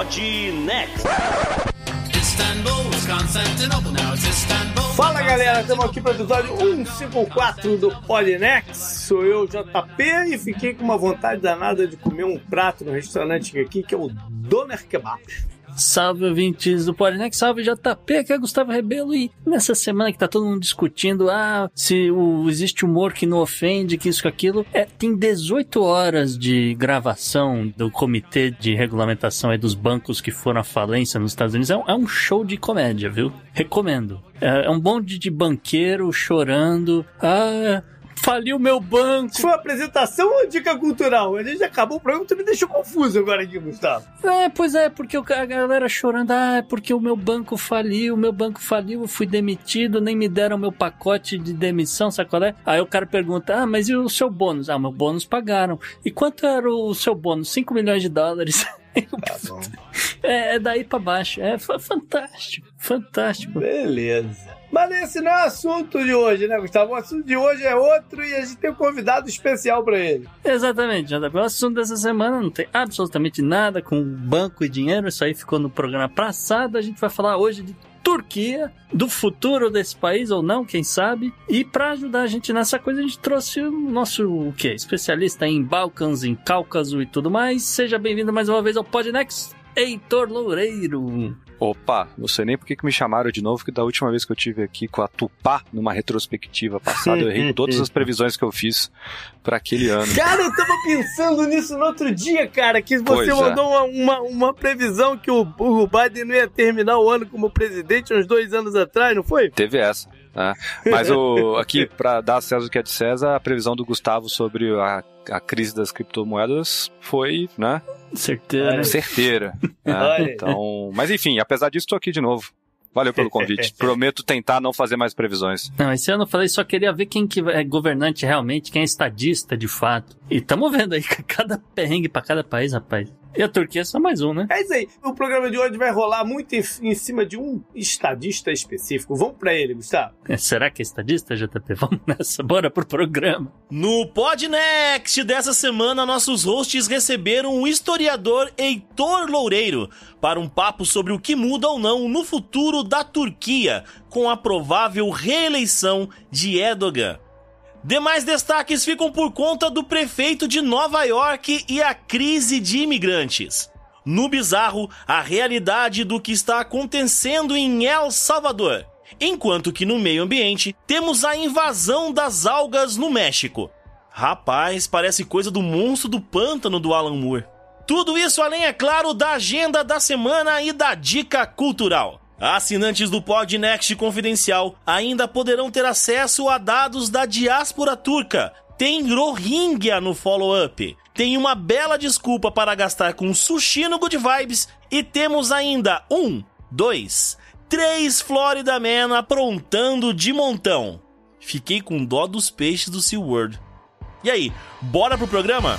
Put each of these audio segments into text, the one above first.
Pod Next. Istanbul, Constantinople, now it's Istanbul. Fala galera, estamos aqui para o episódio 154 do Podnex. Sou eu, JP, e fiquei com uma vontade danada de comer um prato no restaurante aqui que é o Doner Kebab. Salve ouvintes do Podnext, salve JP, aqui é Gustavo Rebelo e nessa semana que tá todo mundo discutindo, ah, se o, existe humor que não ofende, que isso, que aquilo, é, tem 18 horas de gravação do comitê de regulamentação aí dos bancos que foram à falência nos Estados Unidos, é um, é um show de comédia, viu? Recomendo. É, é um bonde de banqueiro chorando, ah faliu meu banco. Foi uma apresentação ou dica cultural? A gente acabou o programa, tu me deixou confuso agora aqui, Gustavo. É, pois é, porque a galera chorando, ah, é porque o meu banco faliu, o meu banco faliu, eu fui demitido, nem me deram meu pacote de demissão, sabe qual é? Aí o cara pergunta, ah, mas e o seu bônus? Ah, meu bônus pagaram. E quanto era o seu bônus? 5 milhões de dólares. Tá é, é daí pra baixo. É fantástico, fantástico. Beleza. Mas esse não é assunto de hoje, né, Gustavo? O assunto de hoje é outro e a gente tem um convidado especial para ele. Exatamente, JP. O assunto dessa semana não tem absolutamente nada com banco e dinheiro. Isso aí ficou no programa passado. A gente vai falar hoje de Turquia, do futuro desse país ou não, quem sabe. E para ajudar a gente nessa coisa, a gente trouxe o nosso o quê? especialista em Balcãs, em Cáucaso e tudo mais. Seja bem-vindo mais uma vez ao Podnext, Heitor Loureiro. Opa, não sei nem por que me chamaram de novo, que da última vez que eu tive aqui com a Tupá, numa retrospectiva passada, eu errei todas as previsões que eu fiz para aquele ano. Cara, eu tava pensando nisso no outro dia, cara, que você é. mandou uma, uma, uma, previsão que o, o Biden não ia terminar o ano como presidente uns dois anos atrás, não foi? Teve essa. Né? Mas o, aqui, para dar César o que é de César, a previsão do Gustavo sobre a, a crise das criptomoedas foi, né? Certeira. É, certeira. Né? Então, mas enfim, apesar disso, estou aqui de novo. Valeu pelo convite. Prometo tentar não fazer mais previsões. Não, esse ano eu falei, só queria ver quem que é governante realmente, quem é estadista de fato. E estamos vendo aí cada perrengue para cada país, rapaz. E a Turquia é só mais um, né? É isso aí. O programa de hoje vai rolar muito em, em cima de um estadista específico. Vamos para ele, Gustavo. É, será que é estadista, JP? Vamos nessa. Bora pro programa. No Podnext dessa semana, nossos hosts receberam o historiador Heitor Loureiro para um papo sobre o que muda ou não no futuro da Turquia com a provável reeleição de Erdogan. Demais destaques ficam por conta do prefeito de Nova York e a crise de imigrantes. No bizarro, a realidade do que está acontecendo em El Salvador. Enquanto que no meio ambiente temos a invasão das algas no México. Rapaz, parece coisa do monstro do pântano do Alan Moore. Tudo isso além, é claro, da agenda da semana e da dica cultural. Assinantes do Podnext Confidencial ainda poderão ter acesso a dados da diáspora turca. Tem Rohingya no follow-up. Tem uma bela desculpa para gastar com sushi no Good Vibes. E temos ainda um, dois, três Florida Man aprontando de montão. Fiquei com dó dos peixes do SeaWorld. E aí, bora pro programa?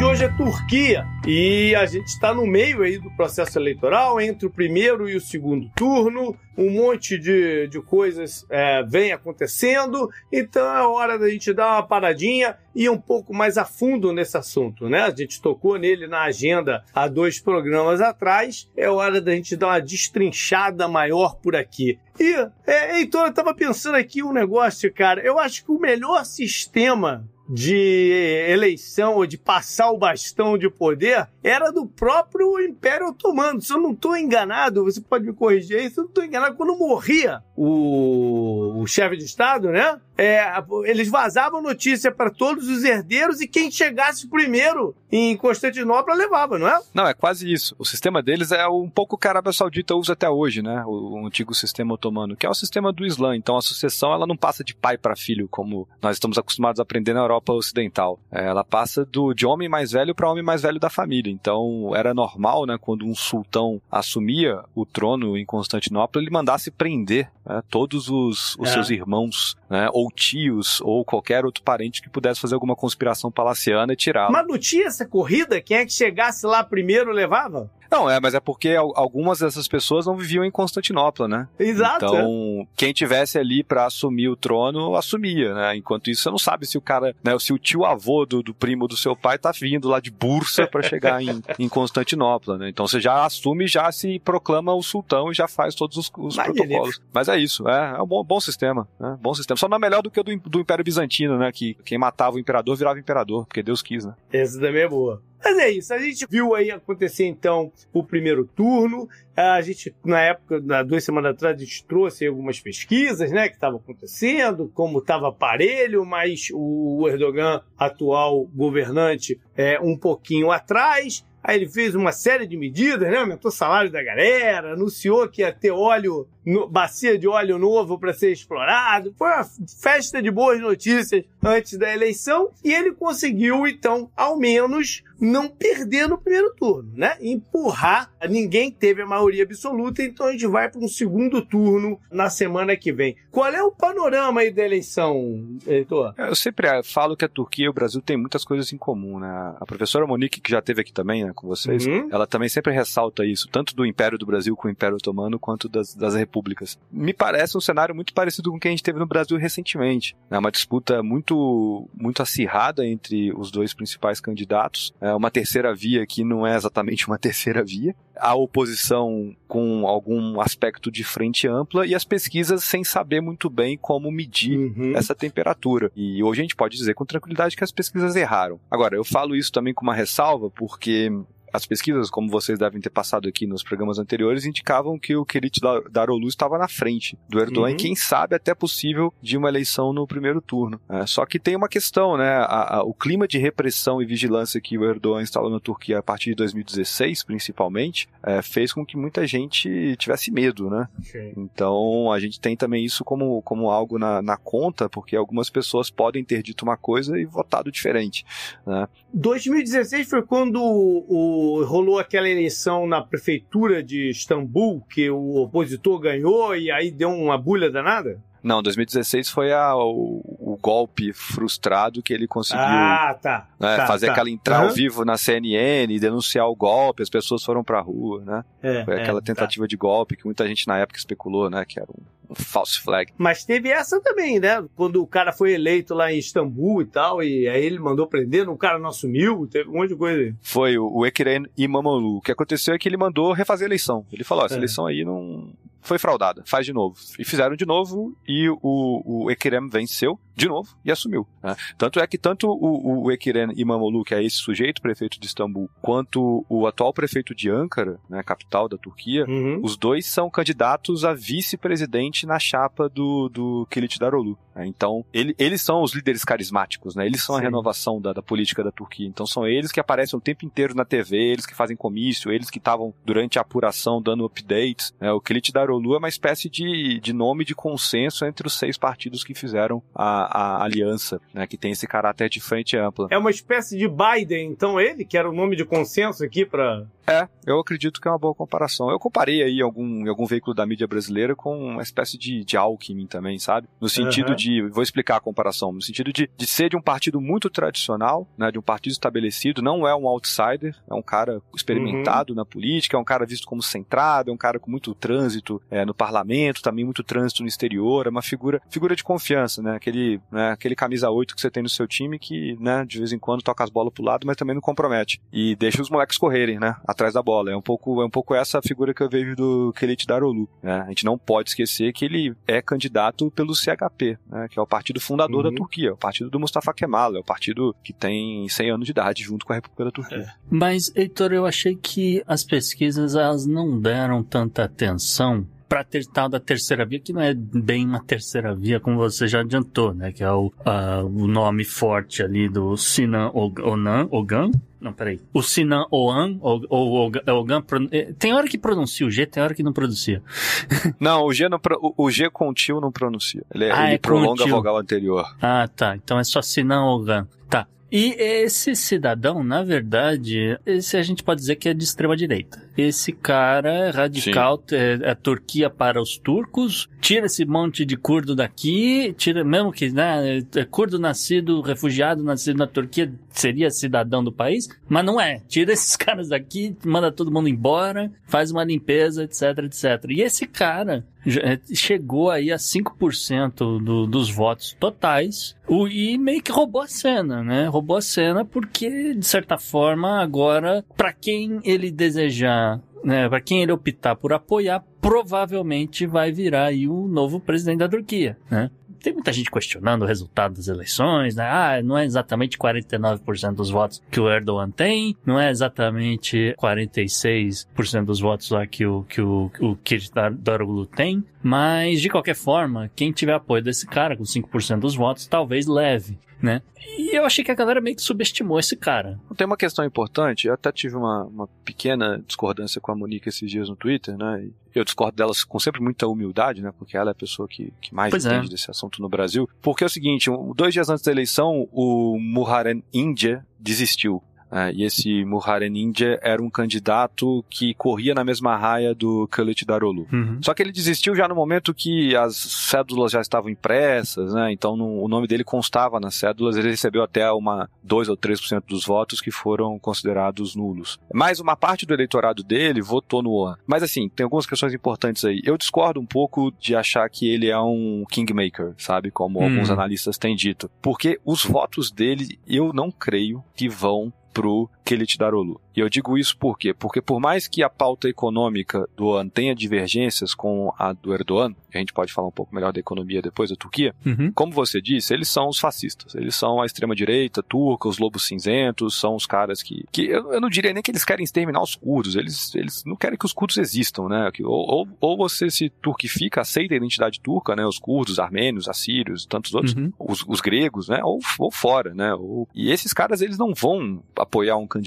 De hoje é Turquia. E a gente está no meio aí do processo eleitoral, entre o primeiro e o segundo turno, um monte de, de coisas é, vem acontecendo, então é hora da gente dar uma paradinha e ir um pouco mais a fundo nesse assunto, né? A gente tocou nele na agenda há dois programas atrás, é hora da gente dar uma destrinchada maior por aqui. E, é, eu tava pensando aqui um negócio, cara, eu acho que o melhor sistema de eleição ou de passar o bastão de poder era do próprio Império Otomano. Se eu não estou enganado, você pode me corrigir aí, se eu não estou enganado, quando morria o, o chefe de Estado, né? É, eles vazavam notícia para todos os herdeiros e quem chegasse primeiro em Constantinopla levava, não é? Não, é quase isso. O sistema deles é um pouco o que a Arábia Saudita usa até hoje, né? O, o antigo sistema otomano, que é o sistema do Islã. Então a sucessão ela não passa de pai para filho, como nós estamos acostumados a aprender na Europa Ocidental. É, ela passa do, de homem mais velho para homem mais velho da família. Então era normal, né, quando um sultão assumia o trono em Constantinopla, ele mandasse prender né, todos os, os É. seus irmãos, né, ou tios, ou qualquer outro parente que pudesse fazer alguma conspiração palaciana e tirá-lo. Mas não tinha essa corrida? Quem é que chegasse lá primeiro levava? Não, é, mas é porque al- algumas dessas pessoas não viviam em Constantinopla, né? Exato. é. Então, quem tivesse ali pra assumir o trono, assumia, né? Enquanto isso, você não sabe se o cara, né, se o tio avô do, do primo do seu pai tá vindo lá de Bursa pra chegar em, em Constantinopla, né? Então você já assume, já se proclama o sultão e já faz todos os, os protocolos. Mas é isso, é, é um bom, bom sistema, né? Bom sistema. Só não é melhor do que o do, do Império Bizantino, né? Que quem matava o imperador virava imperador, porque Deus quis, né? Essa também é boa. Mas é isso, a gente viu aí acontecer então o primeiro turno. A gente, na época, na duas semanas atrás, a gente trouxe algumas pesquisas, né, que estavam acontecendo, como estava parelho, mas o Erdogan, atual governante, é um pouquinho atrás. Aí ele fez uma série de medidas, né? Aumentou o salário da galera, anunciou que ia ter óleo, no- bacia de óleo novo para ser explorado. Foi uma festa de boas notícias antes da eleição e ele conseguiu, então, ao menos não perder no primeiro turno, né? Empurrar. Ninguém teve a maioria absoluta, então a gente vai para um segundo turno na semana que vem. Qual é o panorama aí da eleição, Heitor? Eu sempre eh, falo que a Turquia e o Brasil têm muitas coisas em comum, né? A professora Monique, que já esteve aqui também, né, com vocês, Uhum. ela também sempre ressalta isso, tanto do Império do Brasil com o Império Otomano, quanto das, das repúblicas. Me parece um cenário muito parecido com o que a gente teve no Brasil recentemente. É uma disputa muito, muito acirrada entre os dois principais candidatos. É uma terceira via que não é exatamente uma terceira via. A oposição com algum aspecto de frente ampla e as pesquisas sem saber muito bem como medir Uhum. essa temperatura. E hoje a gente pode dizer com tranquilidade que as pesquisas erraram. Agora, eu falo isso também com uma ressalva, porque as pesquisas, como vocês devem ter passado aqui nos programas anteriores, indicavam que o Kerit Dar- Daroglu estava na frente do Erdogan Uhum. e quem sabe até possível de uma eleição no primeiro turno. É, só que tem uma questão, né? A- a- o clima de repressão e vigilância que o Erdogan instalou na Turquia a partir de 2016, principalmente, é, fez com que muita gente tivesse medo, né? Então a gente tem também isso como, como algo na, na conta, porque algumas pessoas podem ter dito uma coisa e votado diferente. Né? 2016 foi quando o, o- rolou aquela eleição na prefeitura de Istambul, que o opositor ganhou e aí deu uma bulha danada? Não, 2016 foi a, o, o golpe frustrado que ele conseguiu Ah, tá. né, tá, fazer tá. aquela entrar ao Aham. vivo na CNN denunciar o golpe, as pessoas foram pra rua, né? É, Foi é, aquela tá. tentativa de golpe que muita gente na época especulou, né? Que era um false flag. Mas teve essa também, né? Quando o cara foi eleito lá em Istambul e tal, e aí ele mandou prender, o cara não assumiu, teve um monte de coisa aí. Foi o, Ekrem Imamoglu. O que aconteceu é que ele mandou refazer a eleição. Ele falou, ó, essa É. eleição aí não foi fraudada, faz de novo. E fizeram de novo e o, o Ekrem venceu de novo e assumiu. né? Tanto é que tanto o, o Ekrem Imamoglu, que é esse sujeito, prefeito de Istambul, quanto o atual prefeito de Ankara, né, capital da Turquia, Uhum. os dois são candidatos a vice-presidente na chapa do, do Kilit Daroglu. né? Então, ele- eles são os líderes carismáticos, né? Eles são a Sim. renovação da, da política da Turquia. Então, são eles que aparecem o tempo inteiro na TV, eles que fazem comício, eles que estavam durante a apuração dando updates. né? O Kilit Daroglu é uma espécie de, de nome de consenso entre os seis partidos que fizeram a, a aliança, né? Que tem esse caráter de frente ampla. É uma espécie de Biden, então ele, que era o nome de consenso aqui pra. É, eu acredito que é uma boa comparação. Eu comparei aí algum, algum veículo da mídia brasileira com uma espécie de, de Alckmin também, sabe? No sentido Aham. de, vou explicar a comparação, no sentido de, de ser de um partido muito tradicional, né, de um partido estabelecido, não é um outsider, é um cara experimentado na política, é um cara visto como centrado, é um cara com muito trânsito é, no parlamento, também muito trânsito no exterior, é uma figura, figura de confiança, né? Aquele, né, aquele camisa 8 que você tem no seu time que, né, de vez em quando toca as bolas pro lado, mas também não compromete. E deixa os moleques correrem, né? Atrás da bola. É um pouco, é um pouco essa figura que eu vejo do Kelit Daroglu. Né? A gente não pode esquecer que ele é candidato pelo CHP, né? Que é o partido fundador Uhum. da Turquia, é o partido do Mustafa Kemal, é o partido que tem 100 anos de idade junto com a República da Turquia. Mas, Heitor, eu achei que as pesquisas elas não deram tanta atenção para ter tal da terceira via, que não é bem uma terceira via, como você já adiantou, né? Que é o, uh, o nome forte ali do Sinan Onan, Ogan. Não, peraí. O Sinan Oan, ou, ou, Ogan, eh, tem hora que pronuncia o G, tem hora que não pronuncia. Não, o G, não, o G com tio não pronuncia. Ele, ah, ele é prolonga a vogal anterior. Ah, tá. Então é só Sinan Ogan. Tá. E esse cidadão, na verdade, esse a gente pode dizer que é de extrema direita. Esse cara é radical, é, é, Turquia para os turcos, tira esse monte de curdo daqui, tira, mesmo que, né, é curdo nascido, refugiado nascido na Turquia, seria cidadão do país, mas não é. Tira esses caras daqui, manda todo mundo embora, faz uma limpeza, etc, etc. E esse cara é, chegou aí a 5% do, dos votos totais o, e meio que roubou a cena, né? Roubou a cena porque, de certa forma, agora, para quem ele desejar né, para quem ele optar por apoiar, provavelmente vai virar aí o novo presidente da Turquia, né? Tem muita gente questionando o resultado das eleições, né? Ah, não é exatamente 49% dos votos que o Erdogan tem, não é exatamente 46% dos votos lá que o, que o, o Kılıçdaroğlu tem, mas de qualquer forma, quem tiver apoio desse cara com 5% dos votos, talvez leve né? E eu achei que a galera meio que subestimou esse cara. Tem uma questão importante, eu até tive uma, uma pequena discordância com a Monique esses dias no Twitter, né? E eu discordo delas com sempre muita humildade, né? Porque ela é a pessoa que, que mais pois é. entende é. desse assunto no Brasil. Porque é o seguinte, dois dias antes da eleição, o Muharrem India desistiu. É, e esse Muharrem India era um candidato que corria na mesma raia do Khalid Darolu. Uhum. Só que ele desistiu já no momento que as cédulas já estavam impressas, né? Então no, o nome dele constava nas cédulas, ele recebeu até uma 2 ou 3% dos votos que foram considerados nulos. Mas uma parte do eleitorado dele votou no OAN. Mas assim, tem algumas questões importantes aí. Eu discordo um pouco de achar que ele é um kingmaker, sabe? Como uhum. alguns analistas têm dito. Porque os votos dele, eu não creio que vão pro Kılıçdaroğlu. E eu digo isso por quê? Porque por mais que a pauta econômica do OAN tenha divergências com a do Erdogan, a gente pode falar um pouco melhor da economia depois da Turquia, uhum. como você disse, eles são os fascistas, eles são a extrema-direita turca, os lobos cinzentos, são os caras que, que eu, eu, não diria nem que eles querem exterminar os curdos, eles, eles não querem que os curdos existam, né? Que, ou, ou, ou, você se turquifica, aceita a identidade turca, né? Os curdos, armênios, assírios, tantos outros, uhum. os, os, gregos, né? Ou, ou fora, né? Ou, e esses caras, eles não vão apoiar um candidato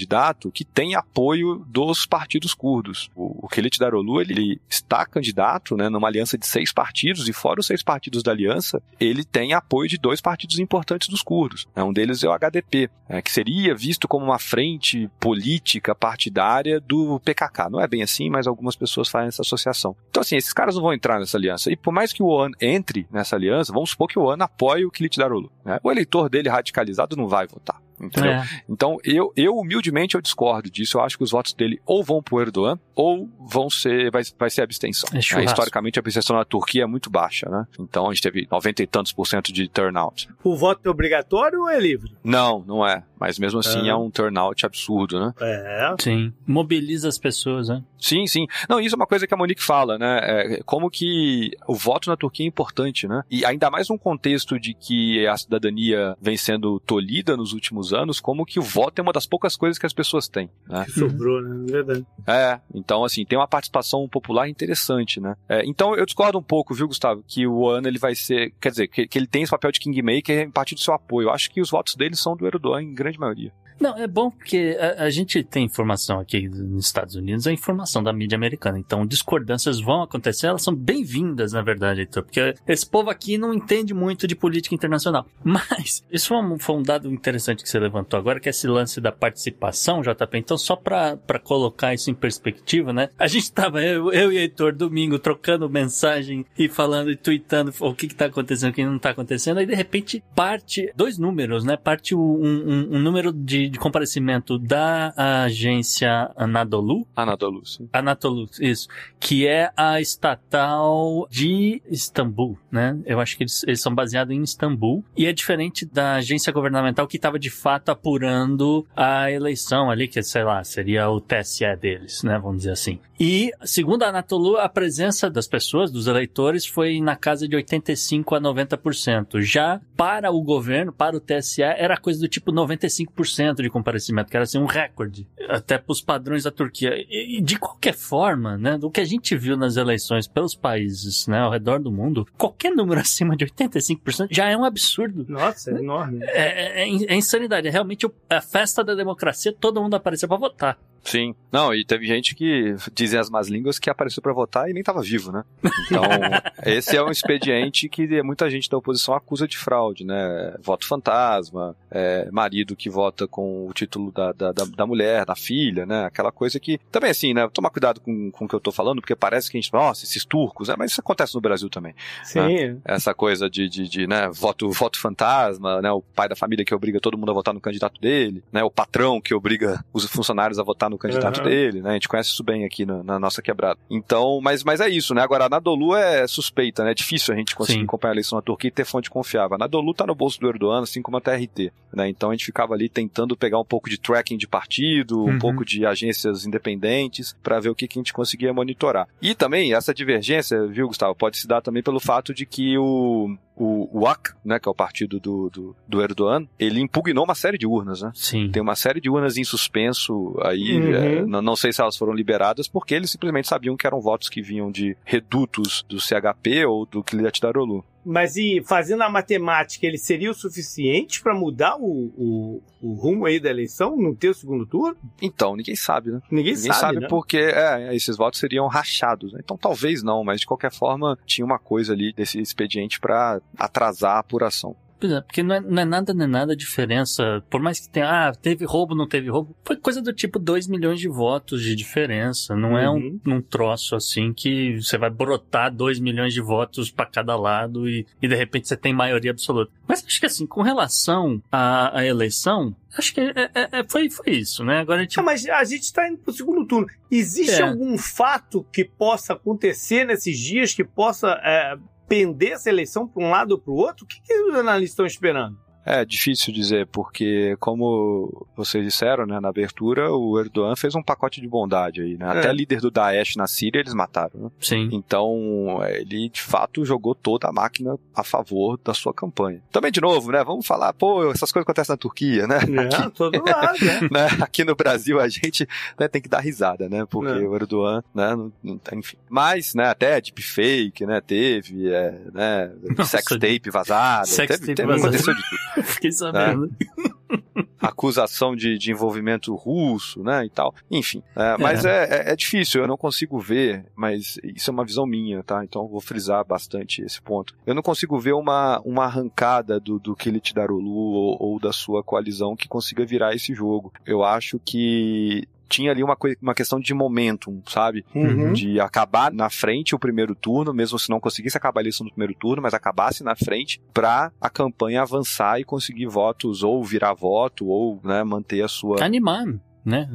que tem apoio dos partidos curdos. O, o Darolu, ele, está candidato, né? Numa aliança de seis partidos, e fora os seis partidos da aliança, ele tem apoio de dois partidos importantes dos curdos. Né? Um deles é o HDP, é, que seria visto como uma frente política partidária do PKK. Não é bem assim, mas algumas pessoas fazem essa associação. Então, assim, esses caras não vão entrar nessa aliança. E por mais que o OAN entre nessa aliança, vamos supor que o OAN apoie o Kılıçdaroğlu. Né? O eleitor dele radicalizado não vai votar. Entendeu? É. Então, eu, eu humildemente eu discordo disso. Eu acho que os votos dele ou vão pro Erdogan ou vão ser, vai, vai ser abstenção. É é, historicamente, a abstenção na Turquia é muito baixa, né? Então, a gente teve 90 e tantos por cento de turnout. O voto é obrigatório ou é livre? Não, não é. Mas mesmo assim é, é um turnout absurdo, né? É. Sim. Mobiliza as pessoas, né? Sim, sim. Não, isso é uma coisa que a Monique fala, né? É, como que o voto na Turquia é importante, né? E ainda mais num contexto de que a cidadania vem sendo tolhida nos últimos anos, como que o voto é uma das poucas coisas que as pessoas têm, né? Que sobrou, né? Verdade. É, então assim, tem uma participação popular interessante, né? É, então eu discordo um pouco, viu, Gustavo, que o ano ele vai ser, quer dizer, que, que ele tem esse papel de kingmaker em parte do seu apoio. Eu acho que os votos dele são do Erdogan em grande maioria. Não, é bom porque a, a, gente tem informação aqui nos Estados Unidos, a informação da mídia americana. Então, discordâncias vão acontecer, elas são bem-vindas, na verdade, Heitor, porque esse povo aqui não entende muito de política internacional. Mas, isso foi um, foi um dado interessante que você levantou agora, que é esse lance da participação, JP. Então, só para colocar isso em perspectiva, né? A gente tava, eu, eu e Heitor, domingo, trocando mensagem e falando e tweetando o que que tá acontecendo, o que não tá acontecendo. Aí, de repente, parte dois números, né? Parte um, um, um número de de, comparecimento da agência Anadolu. Anadolu, sim. Anadolu, isso. Que é a estatal de Istambul, né? Eu acho que eles, eles são baseados em Istambul. E é diferente da agência governamental que estava de fato apurando a eleição ali, que sei lá, seria o TSE deles, né? Vamos dizer assim. E, segundo a Anatolu, a presença das pessoas, dos eleitores, foi na casa de 85 a 90%. Já para o governo, para o TSE, era coisa do tipo 95%. 90% de comparecimento, que era assim um recorde, até para os padrões da Turquia. E, de qualquer forma, né, do que a gente viu nas eleições pelos países né, ao redor do mundo, qualquer número acima de 85% já é um absurdo. Nossa, é enorme. É, é, é insanidade. É realmente a festa da democracia, todo mundo apareceu para votar. Sim. Não, e teve gente que dizem as más línguas que apareceu para votar e nem tava vivo, né? Então, esse é um expediente que muita gente da oposição acusa de fraude, né? Voto fantasma, é, marido que vota com o título da, da, da, mulher, da filha, né? Aquela coisa que. Também assim, né? Tomar cuidado com, com o que eu tô falando, porque parece que a gente. Nossa, esses turcos, né? Mas isso acontece no Brasil também. Sim. Né? Essa coisa de, de, de, né? Voto, voto fantasma, né? O pai da família que obriga todo mundo a votar no candidato dele, né? O patrão que obriga os funcionários a votar no candidato uhum. dele, né? A gente conhece isso bem aqui na, na, nossa quebrada. Então, mas, mas é isso, né? Agora, a Nadolu é suspeita, né? É difícil a gente conseguir Sim. acompanhar a eleição na Turquia e ter fonte confiável. A Nadolu tá no bolso do Erdogan, assim como a TRT, né? Então a gente ficava ali tentando pegar um pouco de tracking de partido, uhum. um pouco de agências independentes, para ver o que, que a gente conseguia monitorar. E também, essa divergência, viu, Gustavo, pode se dar também pelo fato de que o o, o AK, né, que é o partido do, do, do, Erdogan, ele impugnou uma série de urnas, né? Sim. Tem uma série de urnas em suspenso aí, uhum. é, não, não sei se elas foram liberadas, porque eles simplesmente sabiam que eram votos que vinham de redutos do CHP ou do Kilyat-Darolu. Mas e fazendo a matemática, ele seria o suficiente para mudar o, o, o, rumo aí da eleição, no ter o segundo turno? Então, ninguém sabe, né? Ninguém, ninguém sabe, sabe né? porque é, esses votos seriam rachados. Né? Então, talvez não, mas de qualquer forma, tinha uma coisa ali desse expediente para atrasar a apuração. É, porque não é, não é nada nem nada a diferença. Por mais que tenha, ah, teve roubo, não teve roubo. Foi coisa do tipo 2 milhões de votos de diferença. Não uhum. é um, uhum. um troço assim que você vai brotar 2 milhões de votos para cada lado e, e de repente você tem maioria absoluta. Mas acho que assim, com relação à, à eleição, Acho que é, é, é, foi, foi isso, né? Agora a gente... Ah, mas a gente está indo para o segundo turno. Existe é. algum fato que possa acontecer nesses dias que possa é, pender essa eleição para um lado ou para o outro? O que, que os analistas estão esperando? É difícil dizer, porque como vocês disseram, né, na abertura, o Erdogan fez um pacote de bondade aí, né? É. Até líder do Daesh na Síria eles mataram, né? Sim. Então, ele de fato jogou toda a máquina a favor da sua campanha. Também, de novo, né, vamos falar, pô, essas coisas acontecem na Turquia, né? É, aqui, todo lado, né? né? Aqui no Brasil a gente né, tem que dar risada, né? Porque é. o Erdogan, né, não, não, enfim. Mas, né, até deepfake, né, teve, é, né, Nossa, sex tape vazado, sex teve, tape teve, vazado. aconteceu de tudo. Fiquei sabendo. É. Acusação de, de envolvimento russo, né, e tal. Enfim, é, mas é. É, é. difícil, eu não consigo ver, mas isso é uma visão minha, tá? Então eu vou frisar bastante esse ponto. Eu não consigo ver uma, uma arrancada do, do Kilit Darulu ou, ou da sua coalizão que consiga virar esse jogo. Eu acho que tinha ali uma, uma questão de momentum, sabe? Uhum. De acabar na frente o primeiro turno, mesmo se não conseguisse acabar a eleição no primeiro turno, mas acabasse na frente para a campanha avançar e conseguir votos ou virar voto ou né, manter a sua. Animar né?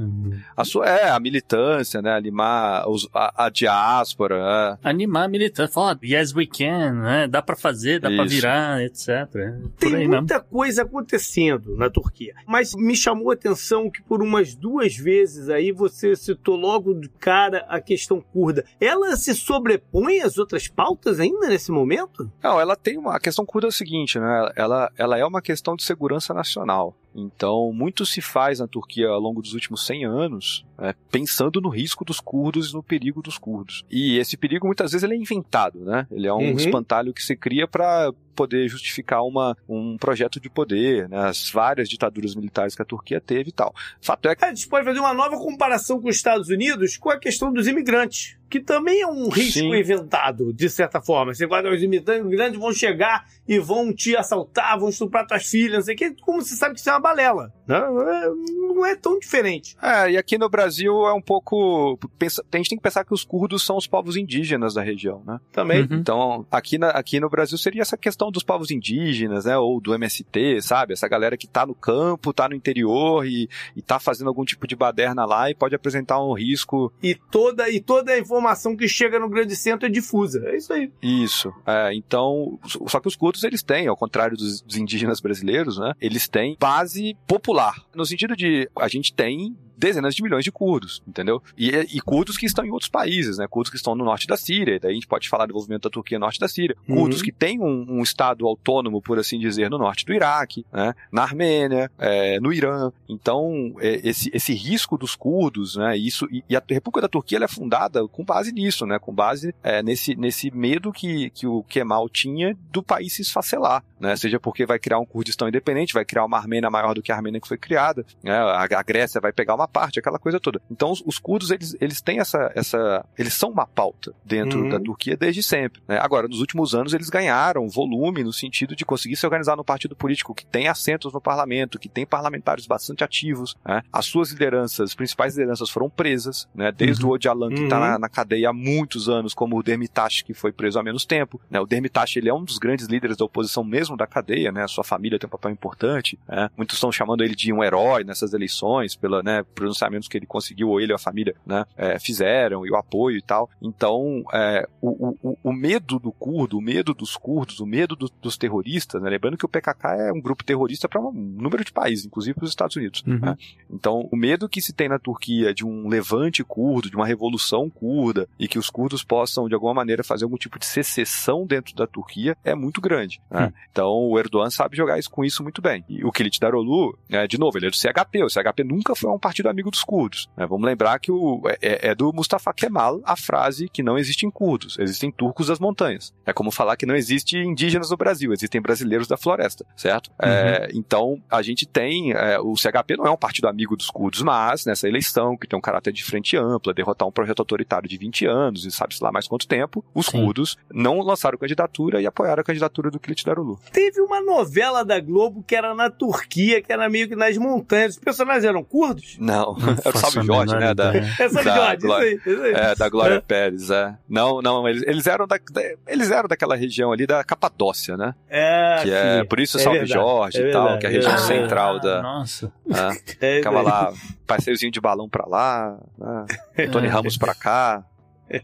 A sua, é, a militância, né? Animar os, a, a diáspora. É. Animar a militância, falar, yes we can, né? Dá para fazer, dá para virar, etc. É, Tem muita mesmo. coisa acontecendo na Turquia, mas me chamou a atenção que por umas duas vezes aí você citou logo de cara a questão curda. Ela se sobrepõe às outras pautas ainda nesse momento? Não, ela tem uma. A questão curda é o seguinte, né? Ela, ela é uma questão de segurança nacional. Então, muito se faz na Turquia ao longo dos últimos 100 anos, né, pensando no risco dos curdos e no perigo dos curdos. E esse perigo muitas vezes ele é inventado, né? Ele é um uhum. espantalho que se cria para poder justificar uma, um projeto de poder, né, as várias ditaduras militares que a Turquia teve e tal. Fato é que... A gente pode fazer uma nova comparação com os Estados Unidos com a questão dos imigrantes que também é um risco Sim. inventado, de certa forma. Você guarda os imigrantes vão chegar e vão te assaltar, vão estuprar tuas filhas, não sei o que, como você sabe que isso é uma balela. Né? Não é tão diferente. É, e aqui no Brasil é um pouco. Pensa, a gente tem que pensar que os curdos são os povos indígenas da região, né? Também. Uhum. Então, aqui, na, aqui no Brasil seria essa questão dos povos indígenas, né? Ou do MST, sabe? Essa galera que tá no campo, tá no interior e, e tá fazendo algum tipo de baderna lá e pode apresentar um risco. E toda, e toda a informação informação que chega no grande centro é difusa. É isso aí. Isso. É, então, só que os cultos eles têm, ao contrário dos, dos indígenas brasileiros, né? Eles têm base popular. No sentido de a gente tem dezenas de milhões de curdos, entendeu? E, e curdos que estão em outros países, né? Curdos que estão no norte da Síria, daí a gente pode falar do envolvimento da Turquia no norte da Síria. Curdos Uhum. que têm um, um estado autônomo, por assim dizer, no norte do Iraque, né? Na Armênia, é, no Irã. Então, é, esse, esse risco dos curdos, né? Isso, e, e a República da Turquia ela é fundada com base nisso, né? Com base é, nesse, nesse medo que, que o Kemal tinha do país se esfacelar, né? Seja porque vai criar um Kurdistão independente, vai criar uma Armênia maior do que a Armênia que foi criada, né? A, a Grécia vai pegar uma parte, aquela coisa toda. Então, os, os curdos, eles, eles têm essa, essa... Eles são uma pauta dentro Uhum. da Turquia desde sempre, né? Agora, nos últimos anos, eles ganharam volume no sentido de conseguir se organizar no partido político que tem assentos no parlamento, que tem parlamentares bastante ativos, né? As suas lideranças, principais lideranças foram presas, né? Desde o Öcalan, que está Uhum. na, na cadeia há muitos anos, como o Demirtas, que foi preso há menos tempo, né? O Demirtas, ele é um dos grandes líderes da oposição mesmo da cadeia, né? A sua família tem um papel importante, né? Muitos estão chamando ele de um herói nessas eleições, pela, né, pronunciamentos que ele conseguiu, ou ele e a família, né, é, fizeram, e o apoio e tal. Então, é, o, o, o medo do curdo, o medo dos curdos, o medo do- dos terroristas, né? Lembrando que o PKK é um grupo terrorista para um número de países, inclusive para os Estados Unidos, Uhum. né? Então, o medo que se tem na Turquia de um levante curdo, de uma revolução curda, e que os curdos possam, de alguma maneira, fazer algum tipo de secessão dentro da Turquia, é muito grande. né? Hum. Então, o Erdogan sabe jogar isso, com isso muito bem. E o Kilit Darolu, é, de novo, ele é do CHP. O CHP nunca foi um partido amigo dos curdos. né? Vamos lembrar que o, é, é do Mustafa Kemal a frase que não existem curdos, existem turcos das montanhas. É como falar que não existe indígenas no Brasil, existem brasileiros da floresta, certo? É, então, a gente tem. é, o CHP não é um partido amigo dos curdos, mas nessa eleição, que tem um caráter de frente ampla, derrotar um projeto autoritário de 20 anos e sabe-se lá mais quanto tempo, os Sim. curdos não lançaram candidatura e apoiaram a candidatura do Kilit Darulu. Teve uma novela da Globo que era na Turquia, que era meio que nas montanhas. Os personagens eram curdos? Não, Não era o faço Salve Jorge, né? Da. É Da Jorge, isso Glória. aí, isso aí. é, da Glória Pérez, é. Não, não, eles, eles eram da, da- eles eram daquela região ali da Capadócia, né? É, Que é sim. por isso É Salve verdade, Jorge é e tal, verdade, que é a região é central Ah, da. Nossa. né? É, Ficava é. lá, passeiozinho de balão pra lá, né? Tony É. Ramos pra cá.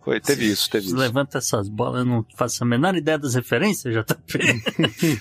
Foi, teve isso, teve isso. Levanta essas bolas, eu não faço a menor ideia das referências, JP.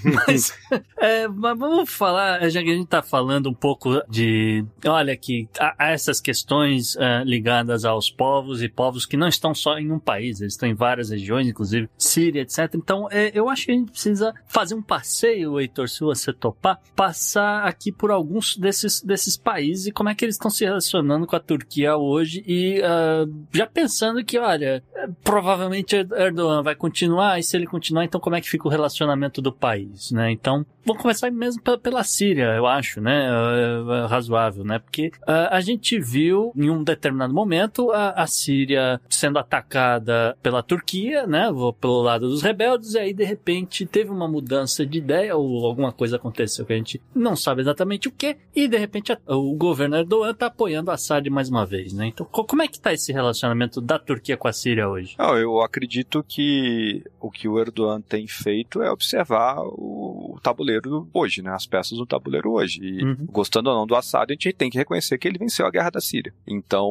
mas, é, mas vamos falar, já que a gente tá falando um pouco de. Olha, que há, essas questões é, ligadas aos povos e povos que não estão só em um país, eles estão em várias regiões, inclusive Síria, etc. Então, é, eu acho que a gente precisa fazer um passeio, Heitor, se você topar, passar aqui por alguns desses, desses países e como é que eles estão se relacionando com a Turquia hoje e ah, já pensando que, olha, é, provavelmente Erdogan vai continuar, e se ele continuar, então como é que fica o relacionamento do país, né? Então, vamos começar mesmo pe- pela Síria, eu acho, né? É, é razoável, né? Porque ah, a gente viu em um determinado momento a, Síria sendo atacada pela Turquia, né? Pelo lado dos rebeldes, e aí de repente teve uma mudança de ideia ou alguma coisa aconteceu que a gente não sabe exatamente o que, e de repente o governo Erdogan está apoiando Assad mais uma vez, né? Então, co- como é que tá esse relacionamento da Turquia com a Síria hoje? Não, eu acredito que o que o Erdogan tem feito é observar o, o tabuleiro hoje, né? As peças do tabuleiro hoje. E Uhum. gostando ou não do Assad, a gente tem que reconhecer que ele venceu a guerra da Síria. Então,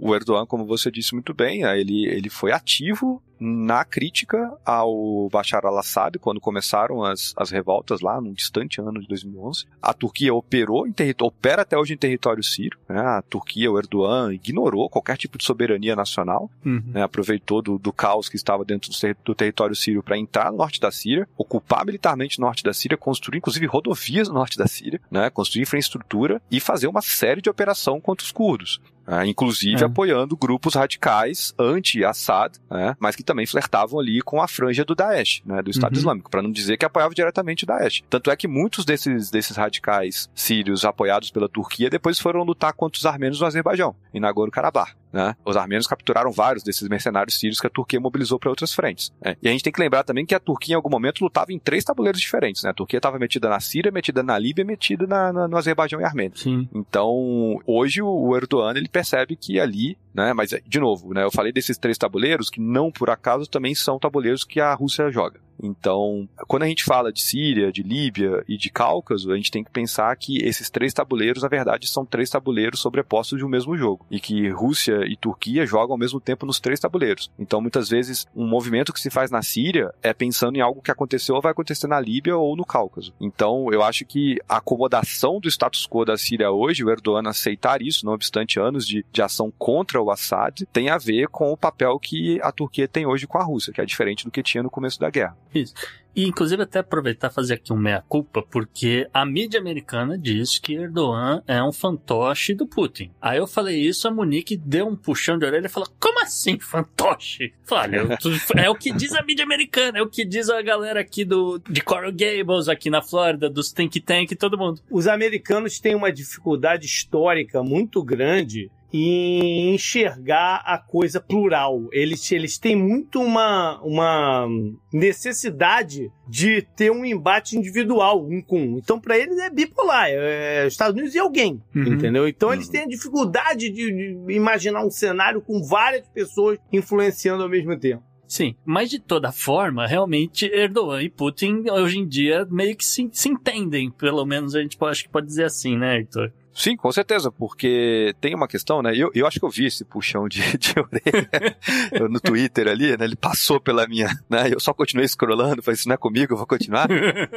o Erdogan, como você disse muito bem, né, ele, ele foi ativo na crítica ao Bashar al-Assad quando começaram as, as revoltas lá num distante ano de 2011. A Turquia operou em território, opera até hoje em território sírio. Né? A Turquia, o Erdogan, ignorou qualquer tipo de soberania nacional né, aproveitou do, do caos que estava dentro do, ter- do território sírio para entrar no norte da Síria, ocupar militarmente o norte da Síria, construir inclusive rodovias no norte da Síria, né, construir infraestrutura e fazer uma série de operação contra os curdos. Né, inclusive É. apoiando grupos radicais anti-Assad, né, mas que também flertavam ali com a franja do Daesh, né, do Estado Uhum. Islâmico, para não dizer que apoiava diretamente o Daesh. Tanto é que muitos desses, desses radicais sírios apoiados pela Turquia depois foram lutar contra os armênios no Azerbaijão, em Nagorno-Karabakh. Né? Os armênios capturaram vários desses mercenários sírios que a Turquia mobilizou para outras frentes. né? E a gente tem que lembrar também que a Turquia, em algum momento, lutava em três tabuleiros diferentes. Né? A Turquia estava metida na Síria, metida na Líbia, metida na, na- no Azerbaijão e Armênia. Sim. Então, hoje o o Erdogan ele percebe que ali, né, mas de novo, né, eu falei desses três tabuleiros que não por acaso também são tabuleiros que a Rússia joga. Então, quando a gente fala de Síria, de Líbia e de Cáucaso, a gente tem que pensar que esses três tabuleiros, na verdade, são três tabuleiros sobrepostos de um mesmo jogo. E que Rússia e Turquia jogam ao mesmo tempo nos três tabuleiros. Então, muitas vezes, um movimento que se faz na Síria é pensando em algo que aconteceu ou vai acontecer na Líbia ou no Cáucaso. Então, eu acho que a acomodação do status quo da Síria hoje, o Erdogan aceitar isso, não obstante anos de, de ação contra o Assad, tem a ver com o papel que a Turquia tem hoje com a Rússia, que é diferente do que tinha no começo da guerra. Isso. E, inclusive, até aproveitar e fazer aqui um meia-culpa, porque a mídia americana diz que Erdogan é um fantoche do Putin. Aí eu falei isso, a Monique deu um puxão de orelha e falou, como assim fantoche? Falei, é o que diz a mídia americana, é o que diz a galera aqui do, de Coral Gables, aqui na Flórida, dos Think Tank, todo mundo. Os americanos têm uma dificuldade histórica muito grande em enxergar a coisa plural. Eles, eles têm muito uma, uma necessidade de ter um embate individual, um com um. Então, para eles é bipolar, é Estados Unidos e alguém, Uhum. entendeu? Então, eles têm a dificuldade de, de imaginar um cenário com várias pessoas influenciando ao mesmo tempo. Sim, mas de toda forma, realmente Erdogan e Putin hoje em dia meio que se, se entendem, pelo menos a gente pode, acho que pode dizer assim, né, Heitor? Sim, com certeza, porque tem uma questão, né? Eu, eu acho que eu vi esse puxão de, de orelha no Twitter ali, né? Ele passou pela minha, né? Eu só continuei scrollando, falei, isso não é comigo, eu vou continuar.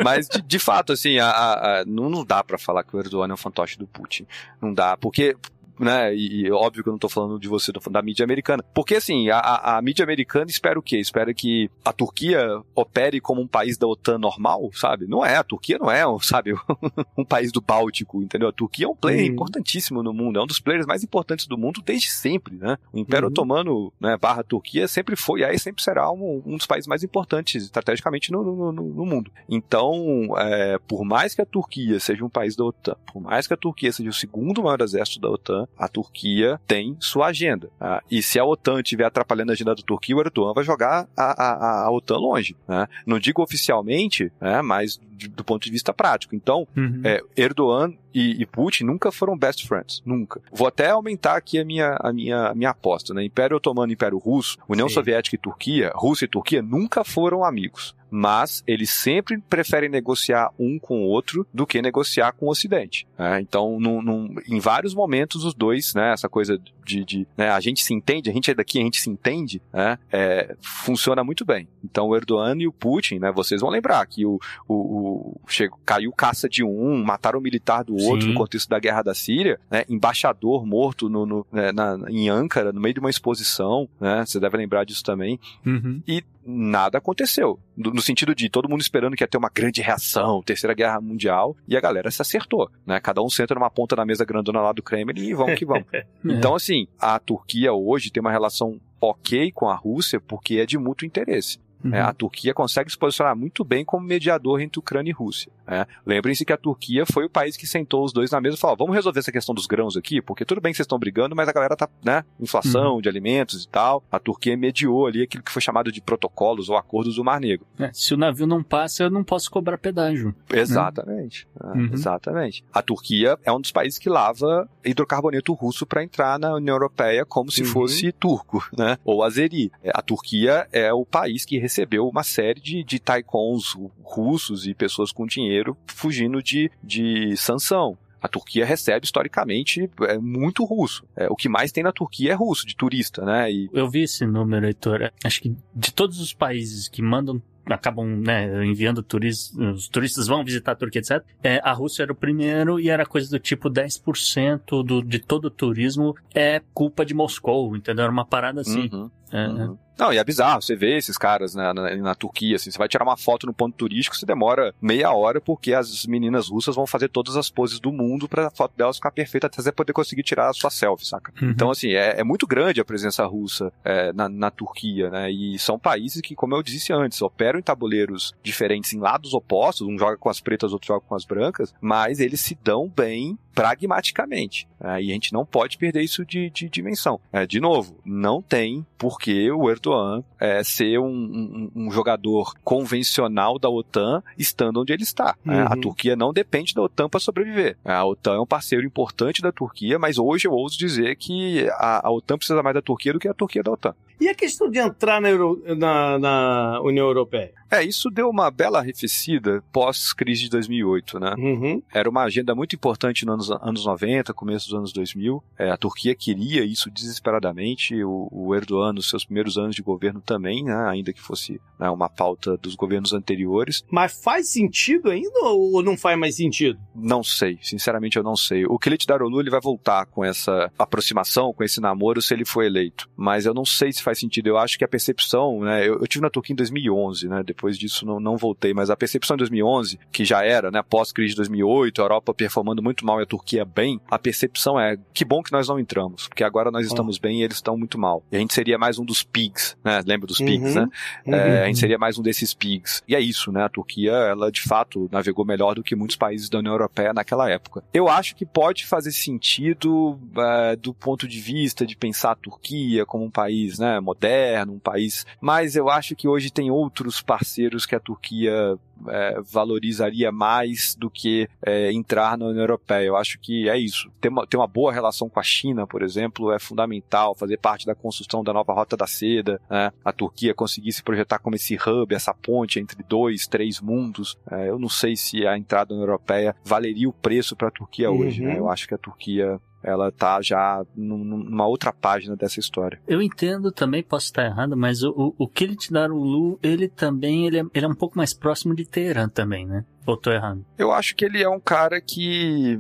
Mas, de, de fato, assim, a, a- a- não, não dá pra falar que o Erdogan é um fantoche do Putin. Não dá, porque né, e, e óbvio que eu não tô falando de você, tô falando da mídia americana. Porque, assim, a, a, a mídia americana espera o quê? Espera que a Turquia opere como um país da OTAN normal, sabe? Não é, a Turquia não é, sabe, um país do Báltico, entendeu? A Turquia é um player Uhum. importantíssimo no mundo, é um dos players mais importantes do mundo desde sempre, né? O Império Uhum. Otomano, né, barra Turquia, sempre foi, e aí sempre será um, um dos países mais importantes estrategicamente no, no, no- no mundo. Então, é, por mais que a Turquia seja um país da OTAN, por mais que a Turquia seja o segundo maior exército da OTAN, a Turquia tem sua agenda. tá? E se a OTAN estiver atrapalhando a agenda da Turquia, o Erdogan vai jogar a, a, a OTAN longe. né? Não digo oficialmente, né, mas do ponto de vista prático. Então, Uhum. é, Erdogan e, e Putin nunca foram best friends, nunca. Vou até aumentar aqui a minha, a minha, a minha aposta, né? Império Otomano e Império Russo, União Sim. Soviética e Turquia, Rússia e Turquia nunca foram amigos. Mas eles sempre preferem negociar um com o outro do que negociar com o Ocidente. né? Então, num- num- em vários momentos, os dois, né, essa coisa de, de, né, a gente se entende, a gente é daqui, a gente se entende, né, é, funciona muito bem. Então, o Erdogan e o Putin, né, vocês vão lembrar que o, o, o- chegou, caiu caça de um, mataram o militar do outro Sim. no contexto da guerra da Síria, né, embaixador morto no, no- né, na- em Ankara, no meio de uma exposição, né, você deve lembrar disso também, Uhum. e nada aconteceu. No, no sentido de todo mundo esperando que ia ter uma grande reação, terceira guerra mundial, e a galera se acertou, né, cada um senta numa ponta da mesa grandona lá do Kremlin e vamos que vamos. Então, assim, a Turquia hoje tem uma relação ok com a Rússia porque é de mútuo interesse. Uhum. É, a Turquia consegue se posicionar muito bem como mediador entre Ucrânia e Rússia. né? Lembrem-se que a Turquia foi o país que sentou os dois na mesa e falou: vamos resolver essa questão dos grãos aqui, porque tudo bem que vocês estão brigando, mas a galera tá, né? Inflação de alimentos e tal. A Turquia mediou ali aquilo que foi chamado de protocolos ou acordos do Mar Negro. É, se o navio não passa, eu não posso cobrar pedágio. Exatamente. É, Uhum. Exatamente. A Turquia é um dos países que lava hidrocarboneto russo para entrar na União Europeia como se Uhum. fosse turco, né? Ou azeri. É, A Turquia é o país que recebeu uma série de, de taikons russos e pessoas com dinheiro fugindo de, de sanção. A Turquia recebe historicamente é, muito russo. É, o que mais tem na Turquia é russo, de turista, né? E Eu vi esse número, Heitor. Acho que de todos os países que mandam acabam né, enviando turistas, os turistas vão visitar a Turquia, etc. É, a Rússia era o primeiro e era coisa do tipo 10% do, de todo o turismo é culpa de Moscou, entendeu? Era uma parada assim. Uhum. É, Uhum. Não, e é bizarro, você vê esses caras na, na, na Turquia, assim, você vai tirar uma foto no ponto turístico, você demora meia hora, porque as meninas russas vão fazer todas as poses do mundo pra foto delas ficar perfeita até você poder conseguir tirar a sua selfie, saca? Uhum. Então, assim, é, é muito grande a presença russa é, na, na Turquia, né? E são países que, como eu disse antes, operam em tabuleiros diferentes, em lados opostos, um joga com as pretas, outro joga com as brancas, mas eles se dão bem pragmaticamente. né? E a gente não pode perder isso de, de dimensão. É, de novo, não tem por porque o Erdogan é ser um, um, um jogador convencional da OTAN estando onde ele está. Né? A Uhum. Turquia não depende da OTAN para sobreviver. A OTAN é um parceiro importante da Turquia, mas hoje eu ouso dizer que a, a OTAN precisa mais da Turquia do que a Turquia da OTAN. E a questão de entrar na, Euro- na- na União Europeia? É, isso deu uma bela arrefecida pós-crise de 2008, né? Uhum. Era uma agenda muito importante nos anos, anos 90, começo dos anos 2000. É, a Turquia queria isso desesperadamente. O, o Erdogan, nos seus primeiros anos de governo também, né, ainda que fosse né, uma pauta dos governos anteriores. Mas faz sentido ainda ou não faz mais sentido? Não sei, sinceramente eu não sei. O Kilit Darolu ele vai voltar com essa aproximação, com esse namoro, se ele for eleito. Mas eu não sei se faz sentido. Eu acho que a percepção, né? Eu, eu tive na Turquia em 2011, né? Depois disso não, não voltei. Mas a percepção em 2011, que já era, né? Pós-crise de 2008, a Europa performando muito mal e a Turquia bem, a percepção é que bom que nós não entramos, porque agora nós estamos bem e eles estão muito mal. E a gente seria mais um dos pigs, né? Lembra dos pigs, Uhum. né? É, a gente seria mais um desses pigs. E é isso, né? A Turquia, ela de fato navegou melhor do que muitos países da União Europeia naquela época. Eu acho que pode fazer sentido é, do ponto de vista de pensar a Turquia como um país né, moderno, um país. Mas eu acho que hoje tem outros parceiros que a Turquia é, valorizaria mais do que é, entrar na União Europeia. Eu acho que é isso. Ter uma, ter uma boa relação com a China, por exemplo, é fundamental. Fazer parte da construção da nova Rota da Seda. né? A Turquia conseguir se projetar como esse hub, essa ponte entre dois, três mundos. É, eu não sei se a entrada na Europeia valeria o preço para a Turquia hoje. Uhum. né? Eu acho que a Turquia ela tá já num- numa outra página dessa história. Eu entendo também, posso estar errado, mas o, o, o Kilit Darulu, ele também ele é, ele é um pouco mais próximo de Teherã também, né? Ou tô errado? Eu acho que ele é um cara que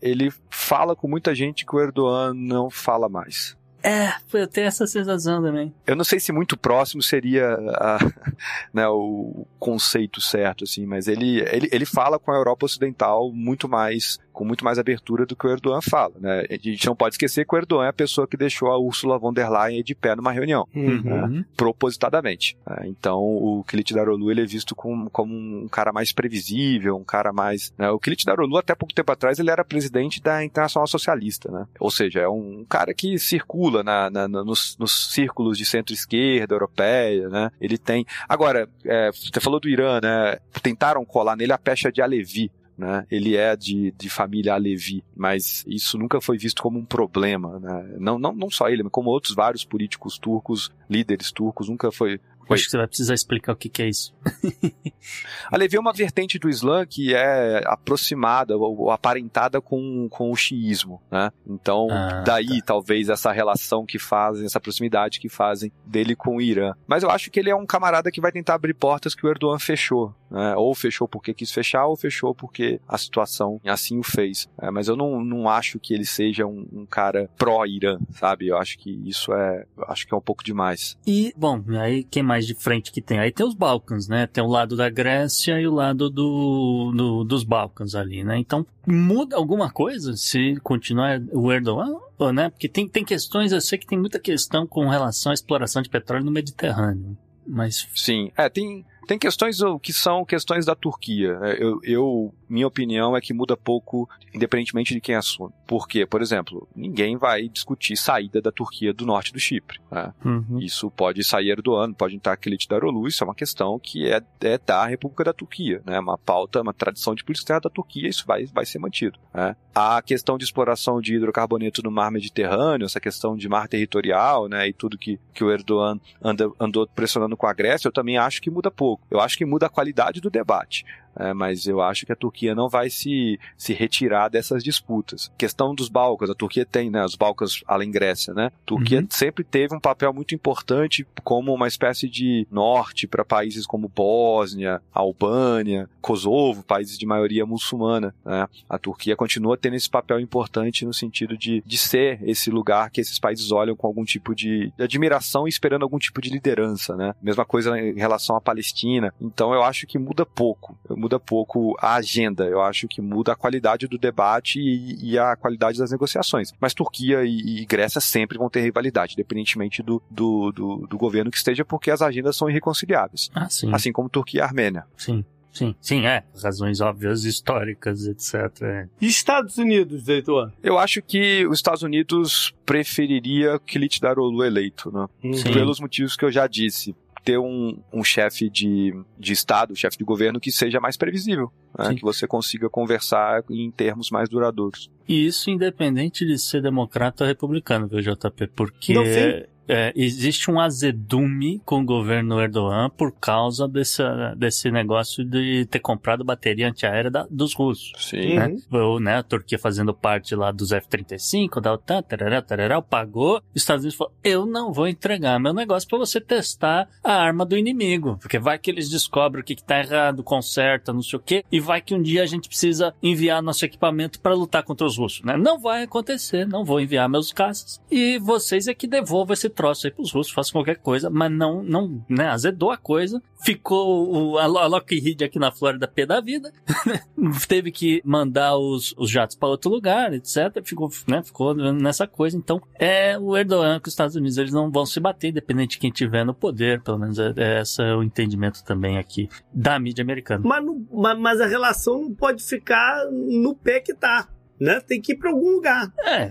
ele fala com muita gente que o Erdogan não fala mais. É, eu tenho essa sensação também. Eu não sei se muito próximo seria a- né, o conceito certo, assim, mas ele, ele, ele fala com a Europa Ocidental muito mais, com muito mais abertura do que o Erdogan fala, né? A gente não pode esquecer que o Erdogan é a pessoa que deixou a Ursula von der Leyen de pé numa reunião, Uhum. propositadamente. né? Então, o Kilit Darolu, ele é visto como, como um cara mais previsível, um cara mais... né? O Kilit Darolu, até pouco tempo atrás, ele era presidente da Internacional Socialista, né? Ou seja, é um cara que circula na, na- na- nos, nos círculos de centro-esquerda europeia, né? Ele tem... Agora, é, você falou do Irã, né? Tentaram colar nele a pecha de Alevi, né? Ele é de, de família Alevi, mas isso nunca foi visto como um problema, né? Não, não, não só ele, mas como outros vários políticos turcos, líderes turcos, nunca foi... Acho que você vai precisar explicar o que, que é isso. Alevi é uma vertente do Islã que é aproximada ou, aparentada com, com o xiismo, né? Então, Ah, daí talvez essa relação que fazem, essa proximidade que fazem dele com o Irã. Mas eu acho que ele é um camarada que vai tentar abrir portas que o Erdogan fechou, né? Ou fechou porque quis fechar, ou fechou porque a situação assim o fez. É, mas eu não, não acho que ele seja um, um cara pró-Irã, sabe? Eu acho que isso é, acho que é um pouco demais. E, bom, aí quem mais de frente que tem? Aí tem os Balcãs, né? Tem o lado da Grécia e o lado do, do- dos Balcãs ali, né? Então, muda alguma coisa se continuar o Erdogan? Né? Porque tem, tem questões, eu sei que tem muita questão com relação à exploração de petróleo no Mediterrâneo. Mas, Sim, é, tem, tem questões uh, que são questões da Turquia. É, Eu, eu, minha opinião é que muda pouco, independentemente de quem assume. Por quê? Por exemplo, ninguém vai discutir saída da Turquia do norte do Chipre. né? uhum. Isso pode sair do ano, pode entrar Kilit Darolu, isso é uma questão que é, é da República da Turquia, né? Uma pauta, uma tradição de política da Turquia, isso vai, vai ser mantido. né? A questão de exploração de hidrocarboneto no mar Mediterrâneo, essa questão de mar territorial, né? E tudo que, que o Erdogan anda, andou pressionando com a Grécia, eu também acho que muda pouco. Eu acho que muda a qualidade do debate. É, mas eu acho que a Turquia não vai se, se retirar dessas disputas. Questão dos Balcãs, a Turquia tem, né, os Balcãs além Grécia, né? A Turquia Uhum. sempre teve um papel muito importante como uma espécie de norte para países como Bósnia, Albânia, Kosovo, países de maioria muçulmana, né? A Turquia continua tendo esse papel importante no sentido de, de ser esse lugar que esses países olham com algum tipo de admiração e esperando algum tipo de liderança, né? Mesma coisa em relação à Palestina. Então eu acho que muda pouco muda pouco a agenda. Eu acho que muda a qualidade do debate e, e a qualidade das negociações. Mas Turquia e, e Grécia sempre vão ter rivalidade, independentemente do, do, do, do governo que esteja, porque as agendas são irreconciliáveis. Ah, sim. Assim como Turquia e Armênia. Sim. Sim, sim, é. Razões óbvias, históricas, etc. é. E Estados Unidos, Heitor? Eu acho que os Estados Unidos preferiria Kilit Darolu eleito, né? Sim. Pelos motivos que eu já disse. Ter um, um chefe de, de Estado, chefe de governo que seja mais previsível, né? Que você consiga conversar em termos mais duradouros. E isso independente de ser democrata ou republicano, viu, JP? Porque Não, sim. É, existe um azedume com o governo Erdogan por causa desse, desse negócio de ter comprado bateria antiaérea da- dos russos. Sim. Né? Ou, né, a Turquia fazendo parte lá dos F-35, da OTAN, tarará, tarará, pagou. Os Estados Unidos falou, eu não vou entregar meu negócio pra você testar a arma do inimigo. Porque vai que eles descobrem o que, que tá errado, conserta, não sei o quê, e vai que um dia a gente precisa enviar nosso equipamento pra lutar contra os russos, né? Não vai acontecer, não vou enviar meus caças. E vocês é que devolvam esse troço aí pros russos, façam qualquer coisa, mas não, não, né, azedou a coisa. Ficou o, a, Lo- a Lockheed aqui na Flórida pé da vida teve que mandar os, os jatos para outro lugar, etc. Ficou, né, ficou nessa coisa. Então, é o Erdogan com os Estados Unidos, eles não vão se bater, independente de quem tiver no poder. Pelo menos é, é esse é o entendimento também aqui da mídia americana. Mas, mas a relação não pode ficar no pé que tá. Né? Tem que ir para algum lugar. É,